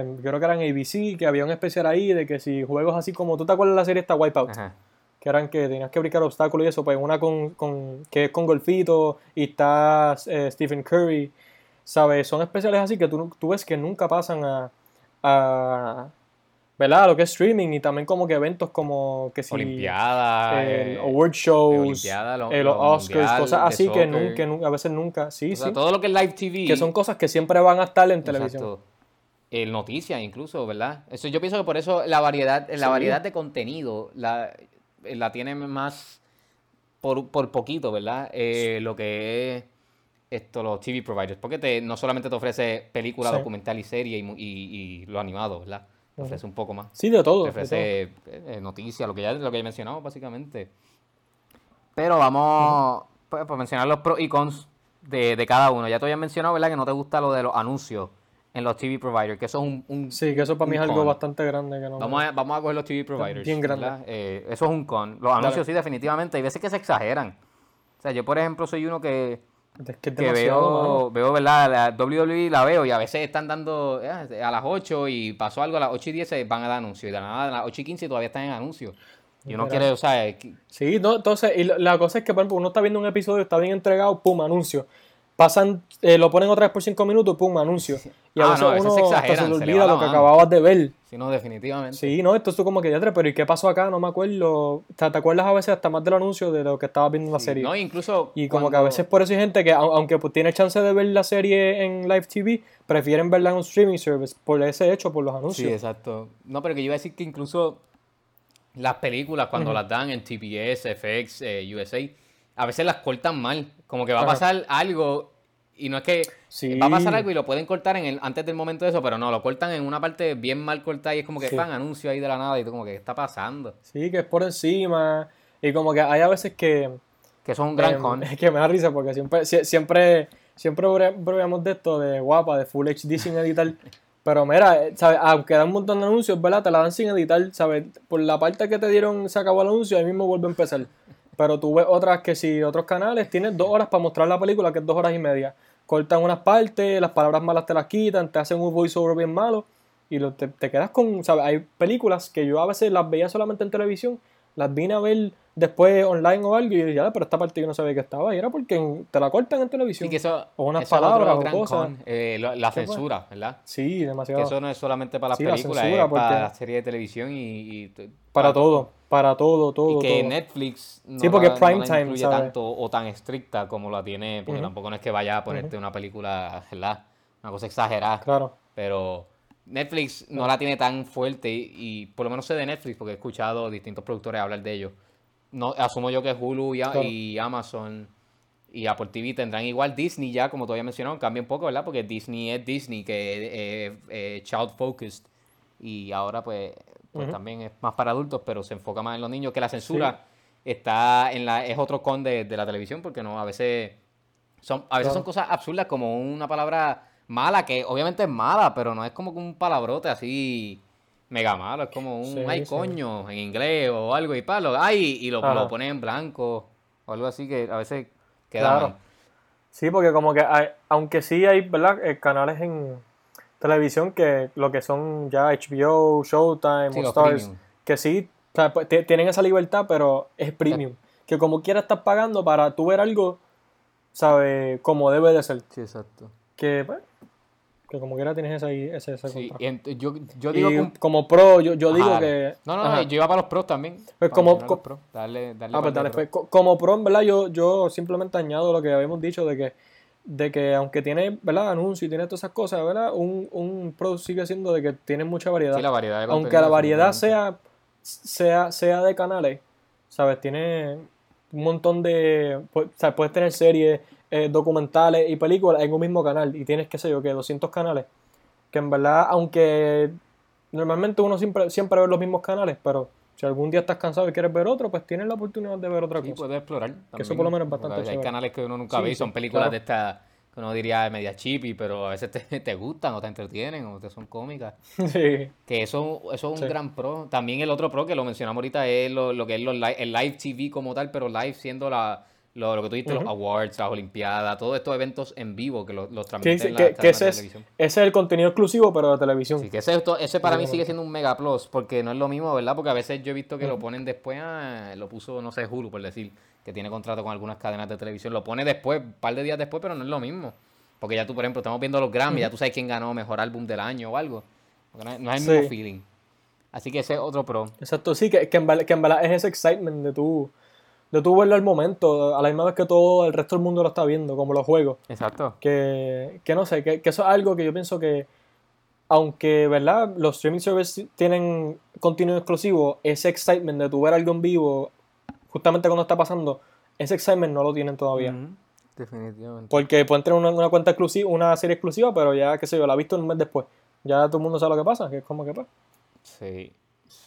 eh, creo que eran ABC, que había un especial ahí de que si juegos así como, ¿tú te acuerdas de la serie esta Wipeout? Ajá. Que eran que tenías que brincar obstáculos y eso, pues una con, con que es con golfito y está eh, Stephen Curry, ¿sabes? Son especiales así que tú, tú ves que nunca pasan a, a ¿verdad? Lo que es streaming y también como que eventos como que si Olimpiadas. el eh, award shows, Olimpiada, lo- eh, los lo Oscars, mundial cosas así que, nunca, nunca- a veces nunca, sí, o sea, sí, todo lo que es live TV. que son cosas que siempre van a estar en televisión. Exacto. El noticias incluso, ¿verdad? Eso yo pienso que por eso la variedad, la Sí. variedad de contenido la, la tiene más por, por poquito, ¿verdad? Eh, lo que es esto, los TV providers. Porque te, no solamente te ofrece película, Sí. documental y serie y, y, y lo animado, ¿verdad? Te ofrece un poco más. Sí, de todo. Te ofrece eh, noticias, lo que ya lo que ya mencionamos básicamente. Pero vamos pues, por mencionar los pros y cons de, de cada uno. Ya te había mencionado, ¿verdad? Que no te gusta lo de los anuncios en los TV providers, que eso es un, un- Sí, que eso para mí es algo con. bastante grande. Que no Vamos a, vamos a coger los TV providers. bien grande. Eh, eso es un con. Los anuncios sí, definitivamente. Hay veces que se exageran. O sea, yo por ejemplo soy uno que, es que es veo, veo, ¿verdad? La WWE la veo y a veces están dando eh, a las 8 y pasó algo a las 8 y 10 se van a dar anuncios. Y de la nada a las 8 y 15 todavía están en anuncios. Y uno quiere, o sea, eh, que- Sí, no, entonces, y la cosa es que, por ejemplo, uno está viendo un episodio, está bien entregado, pum, anuncio. Pasan, eh, lo ponen otra vez por cinco minutos, pum, anuncio. Y a Ah, veces no, a veces uno se se exageran, le se le olvida la lo que mano. acababas de ver. si no, definitivamente. Sí, no, esto es como que ya, pero ¿y qué pasó acá? No me acuerdo. O sea, te acuerdas a veces hasta más del anuncio de lo que estabas viendo en la Sí, serie. No, incluso. Y como que a veces por eso hay gente que, au- aunque pues, tiene chance de ver la serie en live TV, prefieren verla en un streaming service por ese hecho, por los Sí, anuncios. exacto. No, pero que yo iba a decir que incluso las películas, cuando las dan en TBS, FX, eh, USA, a veces las cortan mal. Como que va a Ajá. pasar algo y no es que Sí. va a pasar algo y lo pueden cortar en el, antes del momento de eso, pero no, lo cortan en una parte bien mal cortada y es como que Sí. pan, anuncio ahí de la nada y tú como que ¿qué está pasando? Sí, que es por encima. Y como que hay a veces que, Que es un gran Em, con. Es que me da risa porque siempre, sie- siempre, siempre breveamos de esto, de guapa, de Full HD sin editar. Pero mira, eh, ¿sabes? aunque dan un montón de anuncios, ¿verdad? Te la dan sin editar, ¿sabes? Por la parte que te dieron se acabó el anuncio, ahí mismo vuelve a empezar. Pero tú ves otras que si otros canales tienes dos horas para mostrar la película, que es dos horas y media. Cortan unas partes, las palabras malas te las quitan, te hacen un voiceover bien malo y lo- te, te quedas con, ¿sabes? Hay películas que yo a veces las veía solamente en televisión, las vine a ver después online o algo y yo decía, "Ah, pero esta parte yo no sabía que estaba y era porque te la cortan en televisión. Sí, que eso, o unas eso palabras o cosas. con, eh, lo- la ¿Qué fue? censura, ¿verdad? Sí, Que demasiado. eso no es solamente para las Sí, la películas, censura, es para las series de televisión y, y Para todo, para todo, todo, Y que todo. Netflix no, Sí, porque la, no prime la time, ¿sabes? tanto o tan estricta como la tiene, porque tampoco no es que vaya a ponerte una película, ¿verdad? Una cosa exagerada. Claro. Pero Netflix no la tiene tan fuerte y, y por lo menos sé de Netflix porque he escuchado distintos productores hablar de ellos. No, asumo yo que Hulu y, a- Claro. y Amazon y Apple TV tendrán igual Disney ya, como tú habías mencionado, cambia un poco, ¿verdad? Porque Disney es Disney, que es eh, child focused y ahora pues, pues también es más para adultos, pero se enfoca más en los niños, que la censura está en la, es otro con de, de la televisión, porque no, a veces son, a veces son cosas absurdas como una palabra mala, que obviamente es mala, pero no es como un palabrote así mega malo, es como un Sí, ay sí. coño en inglés o algo y palo, ay, y lo, lo ponen en blanco o algo así que a veces queda Claro. mal. Sí, porque como que hay- aunque sí hay, ¿verdad? Eh, canales en televisión que lo que son ya HBO, Showtime Sí, o Stars, que sí, o sea, pues, tienen esa libertad, pero es premium. Que como quiera estás pagando para tú ver algo, ¿sabes? Como debe de ser. Sí, exacto. Que, pues, que como quiera tienes ese, ese, ese Sí, y yo, yo digo Y como pro, yo, yo digo Ajá. que... No, no, no, yo iba para los pros también. Pues como- co- pros. Darle, darle Ah, pues dale, pues, co- como pro, en verdad, yo, yo simplemente añado lo que habíamos dicho de que, de que aunque tiene, ¿verdad? Anuncio y tiene todas esas cosas, ¿verdad? Un, un pro sigue siendo de que tiene mucha variedad. Sí, la variedad aunque la variedad sea, sea, sea de canales, ¿sabes? Tiene un montón de... pu- o sea, puedes tener series, eh, documentales y películas en un mismo canal y tienes, qué sé yo, que 200 canales. Que en verdad, aunque normalmente uno siempre, siempre ve los mismos canales, pero si algún día estás cansado y quieres ver otro, pues tienes la oportunidad de ver otra Sí, cosa. puedes explorar. eso por lo menos es bastante Hay chévere. canales que uno nunca Sí, ve y son películas claro. de estas que uno diría media chippy, pero a veces te, te gustan o te entretienen o te son cómicas. Sí. Que eso, eso es un Sí. gran pro. También el otro pro que lo mencionamos ahorita es lo, lo que es los li- el live TV como tal, pero live siendo la, lo, lo que tú dijiste, los awards, las olimpiadas, todos estos eventos en vivo que los, los Que, transmiten en la que- que cadenas ese, es, televisión. ese es el contenido exclusivo, pero de televisión. Sí, que ese, ese para mí sigue siendo un mega plus, porque no es lo mismo, ¿verdad? Porque a veces yo he visto que lo ponen después, ah, lo puso, no sé, Hulu, por decir, que tiene contrato con algunas cadenas de televisión, lo pone después, un par de días después, pero no es lo mismo. Porque ya tú, por ejemplo, estamos viendo los Grammy, ya tú sabes quién ganó mejor álbum del año o algo. Porque no es, no es el mismo Sí. feeling. Así que ese es otro pro. Exacto, sí, que, que, en, que en es ese excitement de tú, de tú verlo al momento, a la misma vez que todo el resto del mundo lo está viendo, como los juegos. Exacto. Que, que no sé, que, que eso es algo que yo pienso que, aunque, ¿verdad? Los streaming services tienen contenido exclusivo, ese excitement de tú ver algo en vivo, justamente cuando está pasando, ese excitement no lo tienen todavía. Definitivamente. Porque pueden tener una, una cuenta exclusiva, una serie exclusiva, pero ya, qué sé yo, la ha visto un mes después. Ya todo el mundo sabe lo que pasa, que es como que pues. Sí,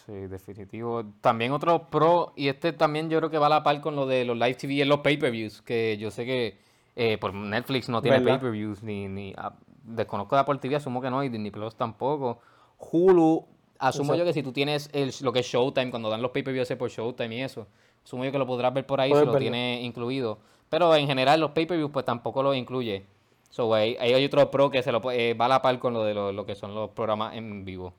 sí, definitivo. También otro pro, y este también yo creo que va a la par con lo de los live TV en los pay-per-views, que yo sé que eh, por Netflix no tiene pay-per-views, ni, ni ah, desconozco de Apple TV, asumo que no, y Disney Plus tampoco. Hulu, asumo yo que si tú tienes el, lo que es Showtime, cuando dan los pay-per-views por Showtime y eso, asumo yo que lo podrás ver por ahí si lo verlo. tiene incluido. Pero en general los pay-per-views pues tampoco lo incluye. So, ahí, ahí hay otro pro que se lo, eh, va a la par con lo de lo, lo que son los programas en vivo.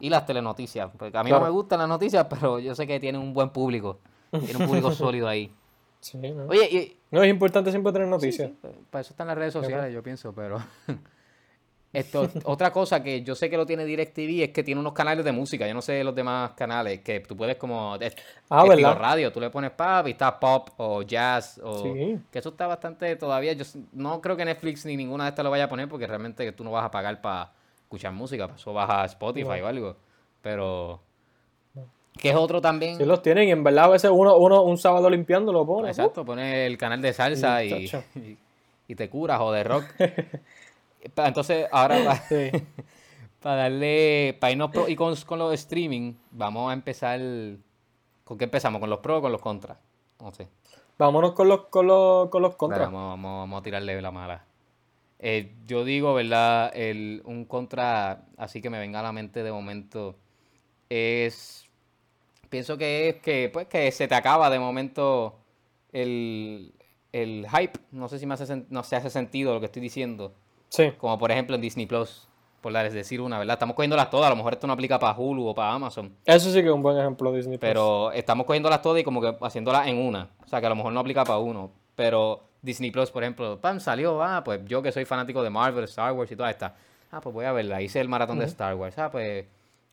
Y las telenoticias. Porque a mí no me gustan las noticias, pero yo sé que tienen un buen público. Tiene un público sólido ahí. Sí, ¿no? Oye, y, No, es importante siempre tener noticias. sí, para eso están las redes sociales, yo pienso, pero... Esto, otra cosa que yo sé que lo tiene DirecTV es que tiene unos canales de música. Yo no sé los demás canales, que tú puedes como... Ah, estilo ¿verdad? radio, tú le pones pop y está pop o jazz o... Sí. Que eso está bastante todavía. Yo no creo que Netflix ni ninguna de estas lo vaya a poner porque realmente tú no vas a pagar para escuchar música. Eso vas a Spotify No. o algo. Pero... Que es otro también... Sí los tienen y en verdad a veces uno, uno un sábado limpiando lo pone. Exacto, pones el canal de salsa Y, y, te curas o de rock. Entonces, ahora para, Sí. darle, para irnos pro- y con, con los streaming, vamos a empezar. ¿Con qué empezamos? ¿Con los pros o con los contras? No sé. Vámonos con los, con los, con los contras. vamos, vamos, vamos a tirarle la mala. Eh, yo digo, ¿verdad? El, un contra, así que me venga a la mente de momento, es. Pienso que es que, pues, que se te acaba de momento el, el hype. No sé si me hace, no se hace sentido lo que estoy diciendo. Sí. Como por ejemplo en Disney Plus, por decir una, ¿verdad? Estamos cogiéndolas todas. A lo mejor esto no aplica para Hulu o para Amazon. Eso sí que es un buen ejemplo Disney. Plus. Pero estamos cogiéndolas todas y como que haciéndolas en una. O sea, que a lo mejor no aplica para uno. Pero Disney Plus, por ejemplo, pam, salió, ah, pues yo que soy fanático de Marvel, Star Wars y toda esta. Ah, pues voy a verla. Hice el maratón de Star Wars. Ah, pues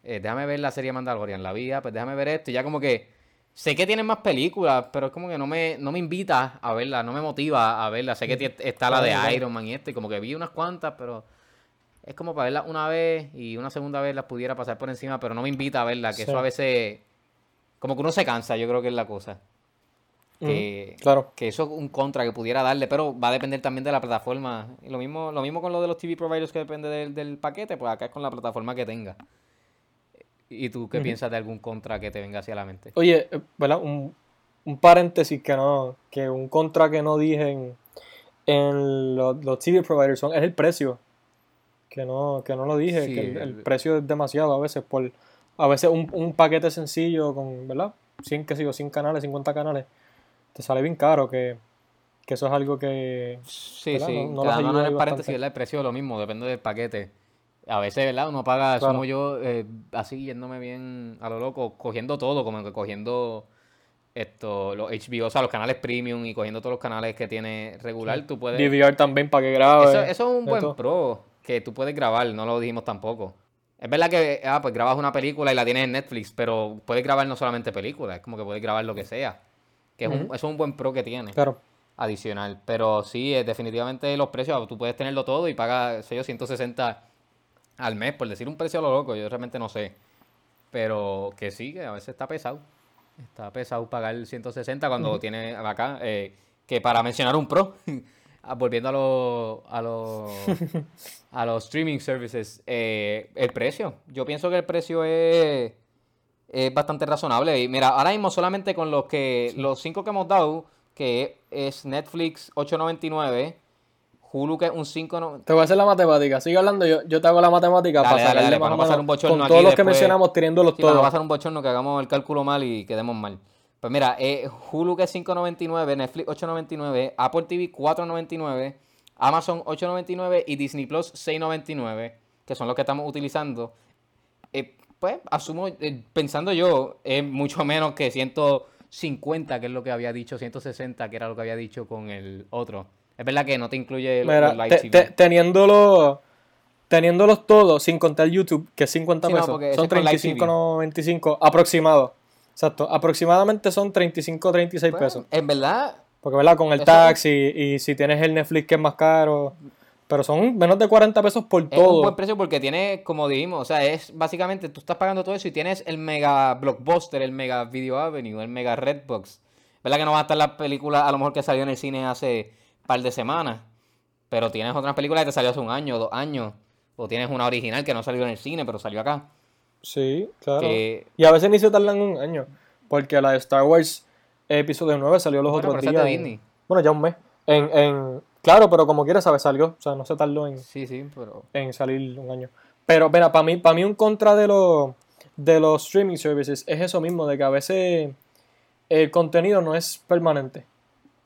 eh, déjame ver la serie Mandalorian, la vida, pues déjame ver esto. Y ya como que sé que tienen más películas, pero es como que no me, no me invita a verla, no me motiva a verla. Sé que está la de. Iron Man y esto, y como que vi unas cuantas, pero es como para verla una vez y una segunda vez las pudiera pasar por encima, pero no me invita a verla, que Sí. eso a veces como que uno se cansa, yo creo que es la cosa. Que, Claro. que eso es un contra que pudiera darle, pero va a depender también de la plataforma. Y lo mismo, lo mismo con lo de los TV providers que depende del, del paquete, pues acá es con la plataforma que tenga. ¿Y tú qué piensas de algún contra que te venga hacia la mente? Oye, eh, ¿verdad? Un, un paréntesis que no, que un contra que no dije en, en los, los TV providers son, es el precio. Que no, que no lo dije, Sí, que el, precio es demasiado a veces por a veces un, un paquete sencillo con, ¿verdad? 100, que sigo, 100 canales, 50 canales, te sale bien caro que, que eso es algo que Sí, ¿verdad? sí, No- no ayuda en el paréntesis. El precio es lo mismo, depende del paquete. A veces, ¿verdad? Uno paga, Claro. asumo yo, eh, así yéndome bien a lo loco, cogiendo todo, como que cogiendo esto, los HBO, o sea, los canales premium y cogiendo todos los canales que tiene regular, tú puedes... DVR también para que grabe. Eso, eso es un buen todo. pro que tú puedes grabar, no lo dijimos tampoco. Es verdad que, ah, pues grabas una película y la tienes en Netflix, pero puedes grabar no solamente películas, es como que puedes grabar lo que sea. Que es un- es un buen pro que tiene Claro. adicional. Pero sí, eh, definitivamente los precios, tú puedes tenerlo todo y pagas, sé yo, 160 al mes, por decir un precio a lo loco, yo realmente no sé. Pero que sí, que a veces está pesado. Está pesado pagar 160 cuando tiene acá, eh, que para mencionar un pro, ah, volviendo a los a los a los streaming services, eh, el precio. Yo pienso que el precio es, es bastante razonable. Y mira, ahora mismo solamente con los que los cinco que hemos dado, que es Netflix 8.99, Hulu que es un 5.99. Te voy a hacer la matemática. Sigue hablando, yo, yo te hago la matemática Dale, para dale, sacarle dale, más para o no pasar un bochorno con aquí todos los que mencionamos, teniéndolos Sí, para no todos. pasar un bochorno que hagamos el cálculo mal y quedemos mal. Pues mira, eh, Hulu que es 5.99, Netflix 8.99, Apple TV 4.99, Amazon 8.99 y Disney Plus 6.99, que son los que estamos utilizando. Eh, pues asumo, eh, pensando yo, es mucho menos que 150, que es lo que había dicho, 160, que era lo que había dicho con el otro. Es verdad que no te incluye los, Mira, los te- teniéndolo, teniéndolos todos, sin contar YouTube, que es 50 Sí, no, pesos, ese son es con Live 35.95 aproximado. Exacto, aproximadamente son 35 36 Pues, pesos. En verdad, Porque, ¿verdad? Con el taxi y si tienes el Netflix que es más caro. Pero son menos de 40 pesos por Es un todo. buen precio porque tiene, como dijimos, o sea, es básicamente tú estás pagando todo eso y tienes el mega blockbuster, el mega Video Avenue, el mega Redbox. ¿Verdad que no va a estar la película a lo mejor que salió en el cine hace par de semanas? Pero tienes otras películas que te salió hace un año, dos años. O tienes una original que no salió en el cine, pero salió acá. Sí, claro. Que- Y a veces ni se tardan un año. Porque la de Star Wars Episodio 9 salió los Bueno, otros días. en- bueno, ya un mes. En, en, claro, pero como quiera, ¿sabes? Salió. O sea, no se tardó en, Sí, sí, pero... en salir un año. Pero, mira, para mí, para mí un contra de los, de los streaming services es eso mismo, de que a veces el contenido no es permanente.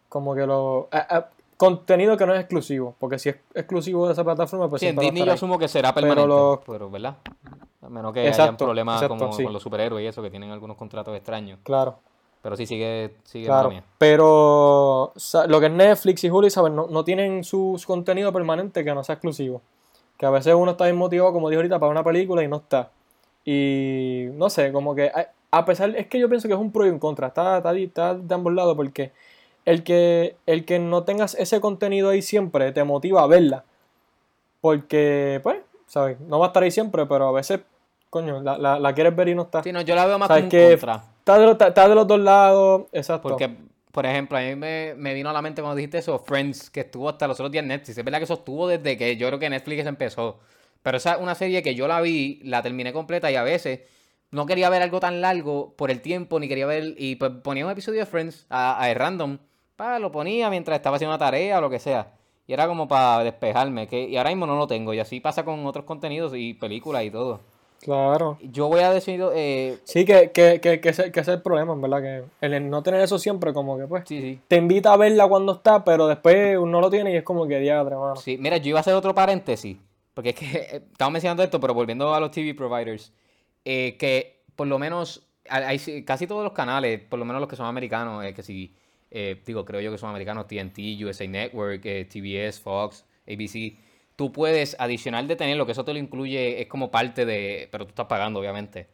Como que lo... a- a- contenido que no es exclusivo. Porque si es exclusivo de esa plataforma, pues Sí, en Disney yo asumo que será Pero permanente, lo- pero ¿verdad? A menos que hayan Exacto, problemas exacto, como sí. con los superhéroes y eso, que tienen algunos contratos extraños. Claro. Pero sí, sigue, sigue Claro, mía. pero lo que es Netflix y Hulu, ¿sabes? No, no tienen su, su contenido permanente que no sea exclusivo. Que a veces uno está bien motivado, como dije ahorita, para una película y no está. Y no sé, como que a, pesar, es que yo pienso que es un pro y un contra, está, está, ahí- está de ambos lados porque el que, el que no tengas ese contenido ahí siempre te motiva a verla. Porque, pues, ¿sabes? No va a estar ahí siempre, pero a veces, coño, la, la, la quieres ver y no está. Sí, no, yo la veo más ¿Sabes como un qué? contra. Está de, los, dos lados, exacto. Porque, por ejemplo, a mí me, me vino a la mente cuando dijiste eso, Friends, que estuvo hasta los otros días en Netflix. Es verdad que eso estuvo desde que yo creo que Netflix empezó. Pero esa es una serie que yo la vi, la terminé completa y a veces no quería ver algo tan largo por el tiempo, ni quería ver. Y pues ponía un episodio de Friends a, a random. Pa, lo ponía mientras estaba haciendo una tarea o lo que sea. Y era como para despejarme. Que, y ahora mismo no lo tengo. Y así pasa con otros contenidos y películas y todo. Claro. Yo voy a decir. Eh, Sí, que, que, que, que, ese, que ese es el problema, en verdad, que el no tener eso siempre como que pues sí, sí. te invita a verla cuando está, pero después uno lo tiene y es como que diadre, mano. Sí, mira, yo iba a hacer otro paréntesis, porque es que eh, estamos mencionando esto, pero volviendo a los TV providers, eh, que por lo menos hay, casi todos los canales, por lo menos los que son americanos, eh, que si, eh, digo, creo yo que son americanos, TNT, USA Network, TBS, Fox, ABC, tú puedes, adicional de tenerlo, que eso te lo incluye, es como parte de, pero tú estás pagando, obviamente.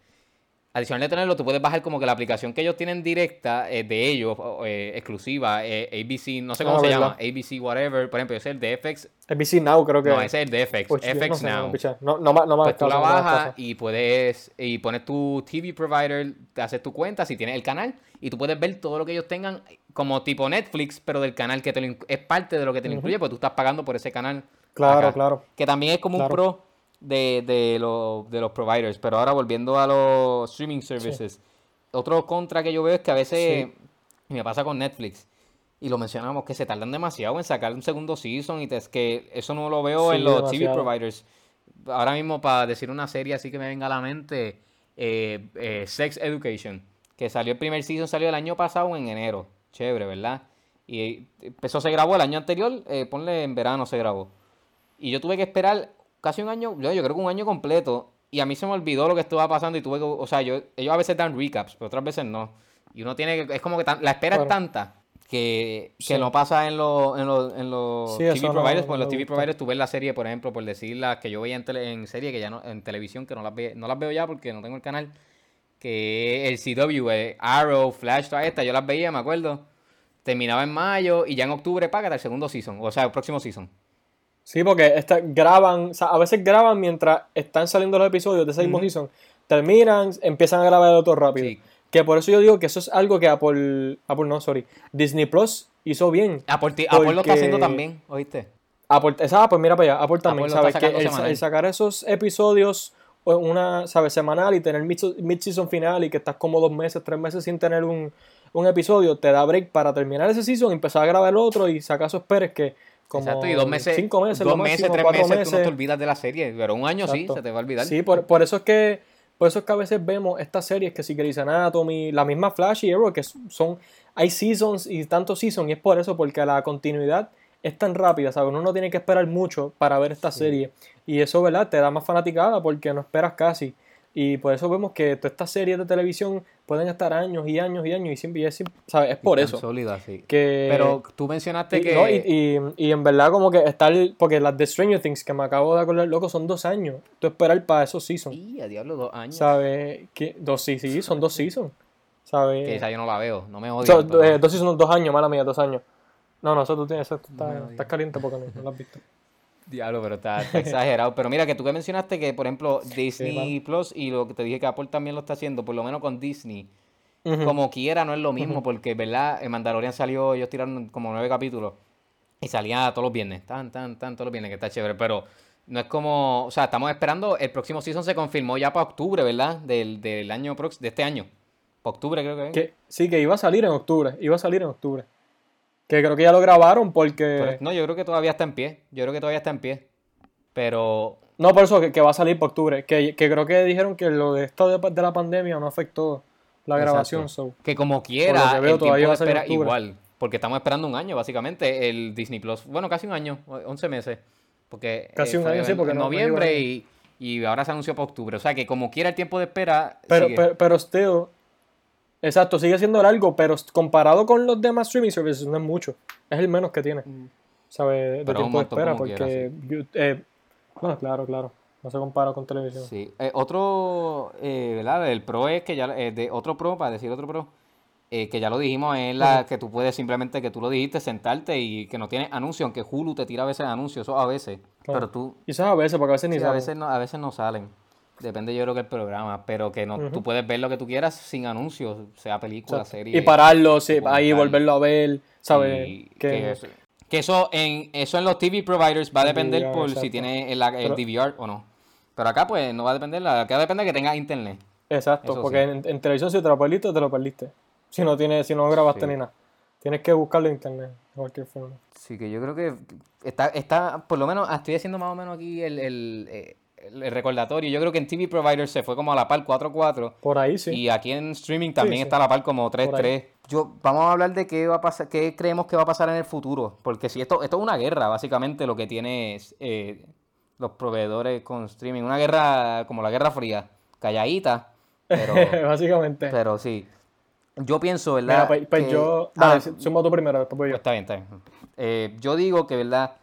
Adicional de tenerlo, tú puedes bajar como que la aplicación que ellos tienen directa eh, de ellos, eh, exclusiva, eh, ABC, no sé cómo Ah, se ¿verdad? llama, ABC whatever, por ejemplo, ese es el de FX, ABC Now creo que no, ese es el de FX, yo no FX sé, no, Now. no, no, no Pues tú la bajas y puedes, y pones tu TV provider, te haces tu cuenta si tienes el canal y tú puedes ver todo lo que ellos tengan como tipo Netflix, pero del canal que te lo, es parte de lo que te lo incluye, porque tú estás pagando por ese canal. Claro, acá. claro. Que también es como Claro. un pro de, de, lo- de los providers. Pero ahora volviendo a los streaming services, otro contra que yo veo es que a veces me pasa con Netflix. Y lo mencionamos, que se tardan demasiado en sacar un segundo season y es que eso no lo veo Sí, en los TV demasiado. providers. Ahora mismo, para decir una serie así que me venga a la mente, eh, eh, Sex Education, que salió el primer season, salió el año pasado en enero. Chévere, ¿verdad? Y eh, empezó, se grabó el año anterior, eh, ponle en verano se grabó. Y yo tuve que esperar casi un año, yo, yo creo que un año completo. Y a mí se me olvidó lo que estaba pasando y tuve que, o sea, yo, ellos a veces dan recaps, pero otras veces no. Y uno tiene que, es como que tan- la espera es tanta que, que Sí. no pasa en, los en, los en los Sí, TV no- providers. no los TV providers tú ves la serie, por ejemplo, por decir las que yo veía en, tele- en serie, que ya no, en televisión, que no las, ve- no las veo ya porque no tengo el canal, que el CW, el Arrow, Flash, todas estas, yo las veía, me acuerdo. Terminaba en mayo y ya en octubre paga el segundo season, o sea, el próximo season. Sí, porque esta, graban, o sea, a veces graban mientras están saliendo los episodios de ese mismo Ujú. season, terminan, empiezan a grabar el otro rápido. Sí. Que por eso yo digo que eso es algo que Apple, Apple no, sorry, Disney Plus hizo bien. Apple, Apple lo está haciendo también, ¿oíste? Apple, esa Apple, mira para allá, Apple también, Apple el, sacar esos episodios una, ¿sabes? Semanal y tener mid- mid-season final y que estás como dos meses, tres meses sin tener un, un episodio, te da break para terminar ese season, empezar a grabar el otro y si acaso esperes que como Exacto, y dos meses, cinco meses, dos meses, tres cuatro meses, tú no meses. te olvidas de la serie, pero un año sí, se te va a olvidar. Sí, por, por eso es que por eso es que a veces vemos estas series que si Grey's Anatomy, la misma Flash y Arrow, que son hay seasons y tantos seasons y es por eso porque la continuidad es tan rápida, ¿sabes? Uno no tiene que esperar mucho para ver esta serie y eso, ¿verdad? Te da más fanaticada porque no esperas casi. Y por eso vemos que todas estas series de televisión pueden estar años y años y años y siempre y es, ¿sabes? Es por Tan eso. sólida, sí. Que, Pero tú mencionaste y, que... no, y, y- y en verdad como que estar, porque las de Stranger Things que me acabo de acordar, loco, son dos años. Tú esperar para esos seasons. Y a diablo, dos años. ¿Sabes? Que dos sí, sí, son dos seasons. ¿Sabes? Que esa yo no la veo, no me odio. So, eh, dos seasons, dos años, mala mía, dos años. No, no, eso tú tienes, eso tú estás, estás caliente porque no, no lo has visto. Diablo, pero está, está exagerado. Pero mira, que tú que mencionaste que, por ejemplo, Disney. Plus y lo que te dije que Apple también lo está haciendo, por lo menos con Disney, como quiera no es lo mismo, porque, ¿verdad? El Mandalorian salió, ellos tiraron como nueve capítulos y salía todos los viernes, tan, tan, tan, todos los viernes, que está chévere, pero no es como, o sea, estamos esperando, el próximo season se confirmó ya para octubre, ¿verdad? Del, del año próximo, de este año. Para octubre creo que es. Que, sí, que iba a salir en octubre, iba a salir en octubre. Que creo que ya lo grabaron porque... Pero- no, yo creo que todavía está en pie, yo creo que todavía está en pie, pero No, por eso que, que va a salir para octubre. Que, que creo que dijeron que lo de esto de, de la pandemia no afectó la grabación. So. Que como Por quiera, que veo, el tiempo todavía de va a octubre. igual. Porque estamos esperando un año, básicamente, el Disney Plus. Bueno, casi un año, 11 meses. Porque Casi eh, un fue año, sí, porque en no- no noviembre y, y ahora se anunció para octubre. O sea que como quiera el tiempo de espera. Pero, sigue. pero, pero still, exacto, sigue siendo largo, pero comparado con los demás streaming services no es mucho. Es el menos que tiene, ¿sabes? De Pero tiempo de espera, quiera, porque... eh, no, claro, claro. No se compara con televisión. Sí. Eh, otro, eh, ¿verdad? El pro es que ya, eh, de otro pro, para decir otro pro, eh, que ya lo dijimos, es la que tú puedes simplemente, que tú lo dijiste, sentarte y que no tiene anuncio, aunque Hulu te tira a veces anuncios, eso a veces. Claro. Pero tú, Y eso es a veces, porque a veces ni Sí, a veces no, a veces no salen. Depende yo creo que el programa, pero que no, tú puedes ver lo que tú quieras sin anuncios, sea película, serie. Y pararlo, sí, ahí volverlo a ver, ¿sabes? Que- que, eso, que eso en eso en los TV providers va a depender DVR, por si tiene el, el Pero- DVR o no. Pero acá pues no va a depender, acá depende de que tenga internet. Exacto, Eso porque sí. en, en televisión si te lo perdiste, te lo perdiste. Si no tienes, si no grabaste Sí. ni nada. Tienes que buscarlo en internet, de cualquier forma. Sí, que yo creo que está, está por lo menos, estoy haciendo más o menos aquí el, el, eh, el- recordatorio. Yo creo que en TV providers se fue como a la par 4-4. Por ahí sí. Y aquí en streaming también sí. está a la par como Por ahí. 3-3. Yo, vamos a hablar de qué va a pasar, qué creemos que va a pasar en el futuro. Porque si esto, esto es una guerra, básicamente lo que tiene es, eh, los proveedores con streaming. Una guerra como la Guerra Fría. Calladita, pero, Básicamente. pero sí. Yo pienso, ¿verdad? Mira, pues, pues que- yo. Ah, Dale, suma tú primero, después voy yo. pues está bien, está bien. Eh, yo digo que, ¿verdad?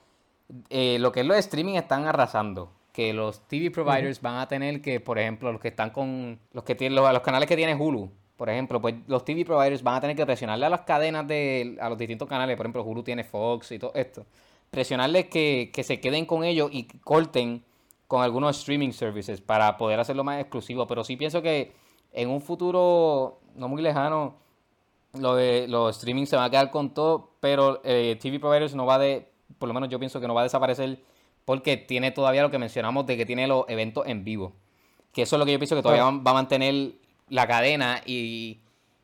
Eh, lo que es los streaming están arrasando. Que los TV providers van a tener que, por ejemplo, los que están con. Los que tienen los, los canales que tiene Hulu, por ejemplo, pues los TV providers van a tener que presionarle a las cadenas de. a los distintos canales. Por ejemplo, Hulu tiene Fox y todo esto. Presionarles que, que se queden con ellos y corten con algunos streaming services para poder hacerlo más exclusivo. Pero sí pienso que en un futuro no muy lejano lo de los streaming se van a quedar con todo, pero eh, TV providers no va de, por lo menos yo pienso que no va a desaparecer porque tiene todavía lo que mencionamos de que tiene los eventos en vivo. Que eso es lo que yo pienso que todavía va a mantener la cadena y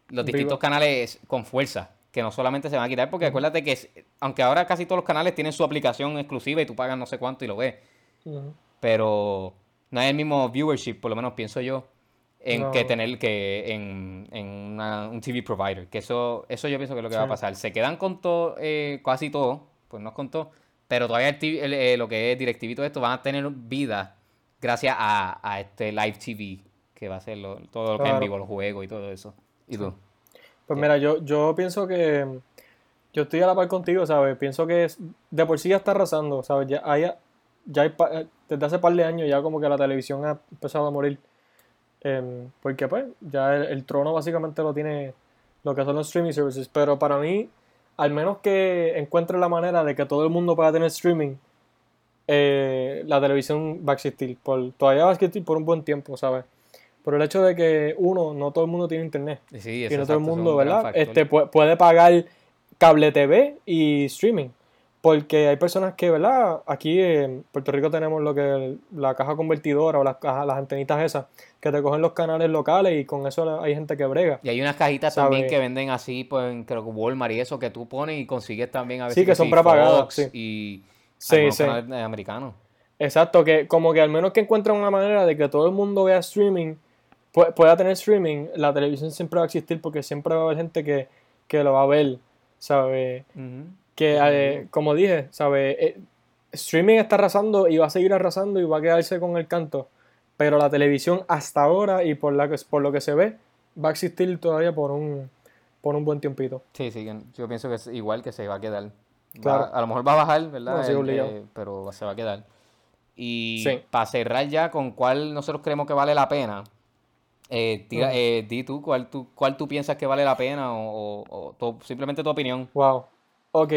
los distintos Vivo. canales con fuerza. Que no solamente se van a quitar, porque acuérdate que, es- aunque ahora casi todos los canales tienen su aplicación exclusiva y tú pagas no sé cuánto y lo ves, pero no es el mismo viewership, por lo menos pienso yo, en No. que tener que en, en una- un TV provider. Que eso, eso yo pienso que es lo que va a pasar. Se quedan con todo, eh, casi todo, pues no con todo, pero todavía el TV el, eh, lo que es DirecTV y todo esto van a tener vida gracias a, a este live TV, que va a ser lo- todo lo que es en Claro. vivo, los juegos y todo eso. ¿Y tú? Pues mira, yo, yo pienso que. Yo estoy a la par contigo, ¿sabes? Pienso que es- de por sí ya está arrasando, ¿sabes? Ya hay, ya hay pa- desde hace par de años ya como que la televisión ha empezado a morir. Em, porque pues ya el, el trono básicamente lo tiene lo que son los streaming services. Pero para mí, al menos que encuentre la manera de que todo el mundo pueda tener streaming, eh, la televisión va a existir. Por, todavía va a existir por un buen tiempo, ¿sabes? Por el hecho de que, uno, no todo el mundo tiene internet. Sí, Y no todo el mundo, ¿verdad? Este, pu- puede pagar cable TV y streaming. Porque hay personas que, ¿verdad? Aquí en Puerto Rico tenemos lo que la caja convertidora o las cajas, las antenitas esas, que te cogen los canales locales y con eso hay gente que brega. Y hay unas cajitas también que venden así, pues en creo que Walmart y eso, que tú pones y consigues también a veces Sí, que son sí, prepagadas, Fox sí. Y Sí, sí. canales, americanos. Exacto, que como que al menos que encuentren una manera de que todo el mundo vea streaming, pu- pueda tener streaming, la televisión siempre va a existir porque siempre va a haber gente que, que lo va a ver, ¿sabes? Que, eh, como dije, ¿sabes? Eh, streaming está arrasando y va a seguir arrasando y va a quedarse con el canto, pero la televisión hasta ahora y por, la que, por lo que se ve, va a existir todavía por un, por un buen tiempito. Sí, sí, yo pienso que es igual que se va a quedar. Va- Claro. a lo mejor va a bajar, ¿verdad? No, sí, El- obligado. eh, pero se va a quedar. Y Sí. para cerrar ya con cuál nosotros creemos que vale la pena, eh, tira- Mm. eh, di tú cuál, tú cuál tú piensas que vale la pena o, o- o tu- simplemente tu opinión. Wow. Ok.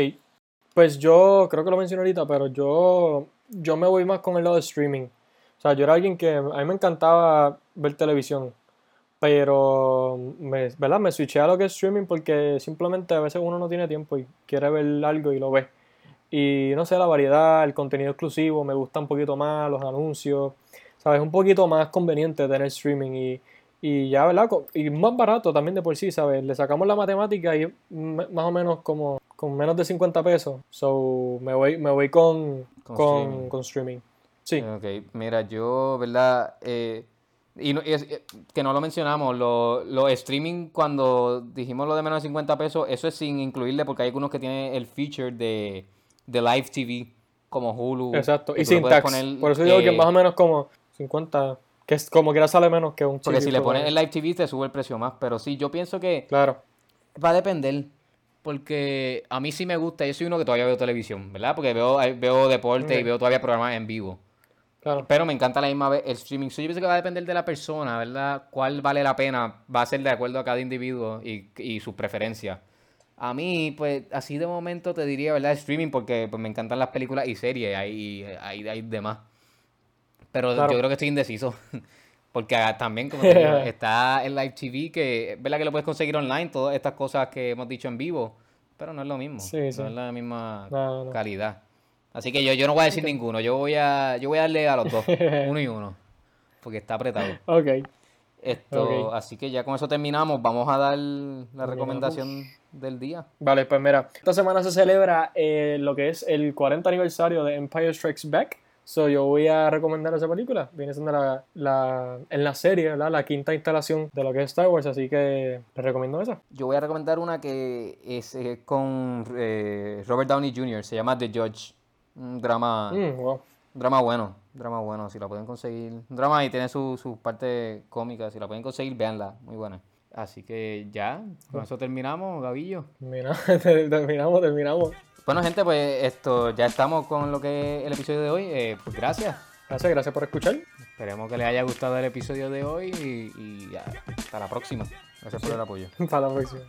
Pues yo creo que lo mencioné ahorita, pero yo, yo me voy más con el lado de streaming. O sea, yo era alguien que a mí me encantaba ver televisión, pero me, ¿verdad? me switché a lo que es streaming porque simplemente a veces uno no tiene tiempo y quiere ver algo y lo ve. Y no sé, la variedad, el contenido exclusivo, me gusta un poquito más, los anuncios, ¿sabes? Un poquito más conveniente tener streaming y, y ya, ¿verdad? Y más barato también de por sí, ¿sabes? Le sacamos la matemática y más o menos como con menos de 50 pesos. So, me voy, me voy con, Con con, streaming. con streaming. Sí, Ok, mira, yo, ¿verdad? Eh, y, no- y es- eh, que no lo mencionamos, lo, lo streaming cuando dijimos lo de menos de 50 pesos, eso es sin incluirle porque hay algunos que tienen el feature de, de live TV, como Hulu. exacto. que Y sin tax. poner, Por eso digo que eh, más o menos como 50, que es como quiera sale menos que un Porque si le pones el live TV te sube el precio más, pero sí, yo pienso que Claro. va a depender. Porque a mí sí me gusta, yo soy uno que todavía veo televisión, ¿verdad? Porque veo, eh, veo deporte y veo todavía programas en vivo. Claro. Pero me encanta la misma vez el streaming. So, yo pienso que va a depender de la persona, ¿verdad? Cuál vale la pena. Va a ser de acuerdo a cada individuo y, y sus preferencias. A mí, pues, así de momento te diría, ¿verdad? Streaming, porque pues, me encantan las películas y series. Hay, hay, hay demás. Pero Claro. yo creo que estoy indeciso. Porque ah, también, como te digo, está el Live TV, que es verdad que lo puedes conseguir online, todas estas cosas que hemos dicho en vivo. Pero no es lo mismo. Sí, sí. No es la misma No, no. calidad. Así que yo, yo no voy a decir ninguno. Yo voy a, yo voy a darle a los dos. uno y uno. Porque está apretado. Ok. Esto, así que ya con eso terminamos. Vamos a dar la recomendación del día. Vale, pues mira, esta semana se celebra eh, lo que es el 40 aniversario de Empire Strikes Back. So yo voy a recomendar esa película. Viene siendo la, la, en la serie, ¿verdad? La quinta instalación de lo que es Star Wars, así que les recomiendo esa. Yo voy a recomendar una que es eh, con eh, Robert Downey Jr. Se llama The Judge. Un drama, Mm, wow. un drama bueno. Un drama bueno, si la pueden conseguir. Un drama y tiene su, su parte cómica. Si la pueden conseguir, véanla. Muy buena. Así que ya, con eso terminamos, Gavillo. Mira, terminamos, terminamos. Bueno, gente, pues esto ya estamos con lo que es el episodio de hoy. Eh, pues gracias. Gracias, gracias por escuchar. Esperemos que les haya gustado el episodio de hoy y, y ya, hasta la próxima. Gracias por el apoyo. Hasta la próxima.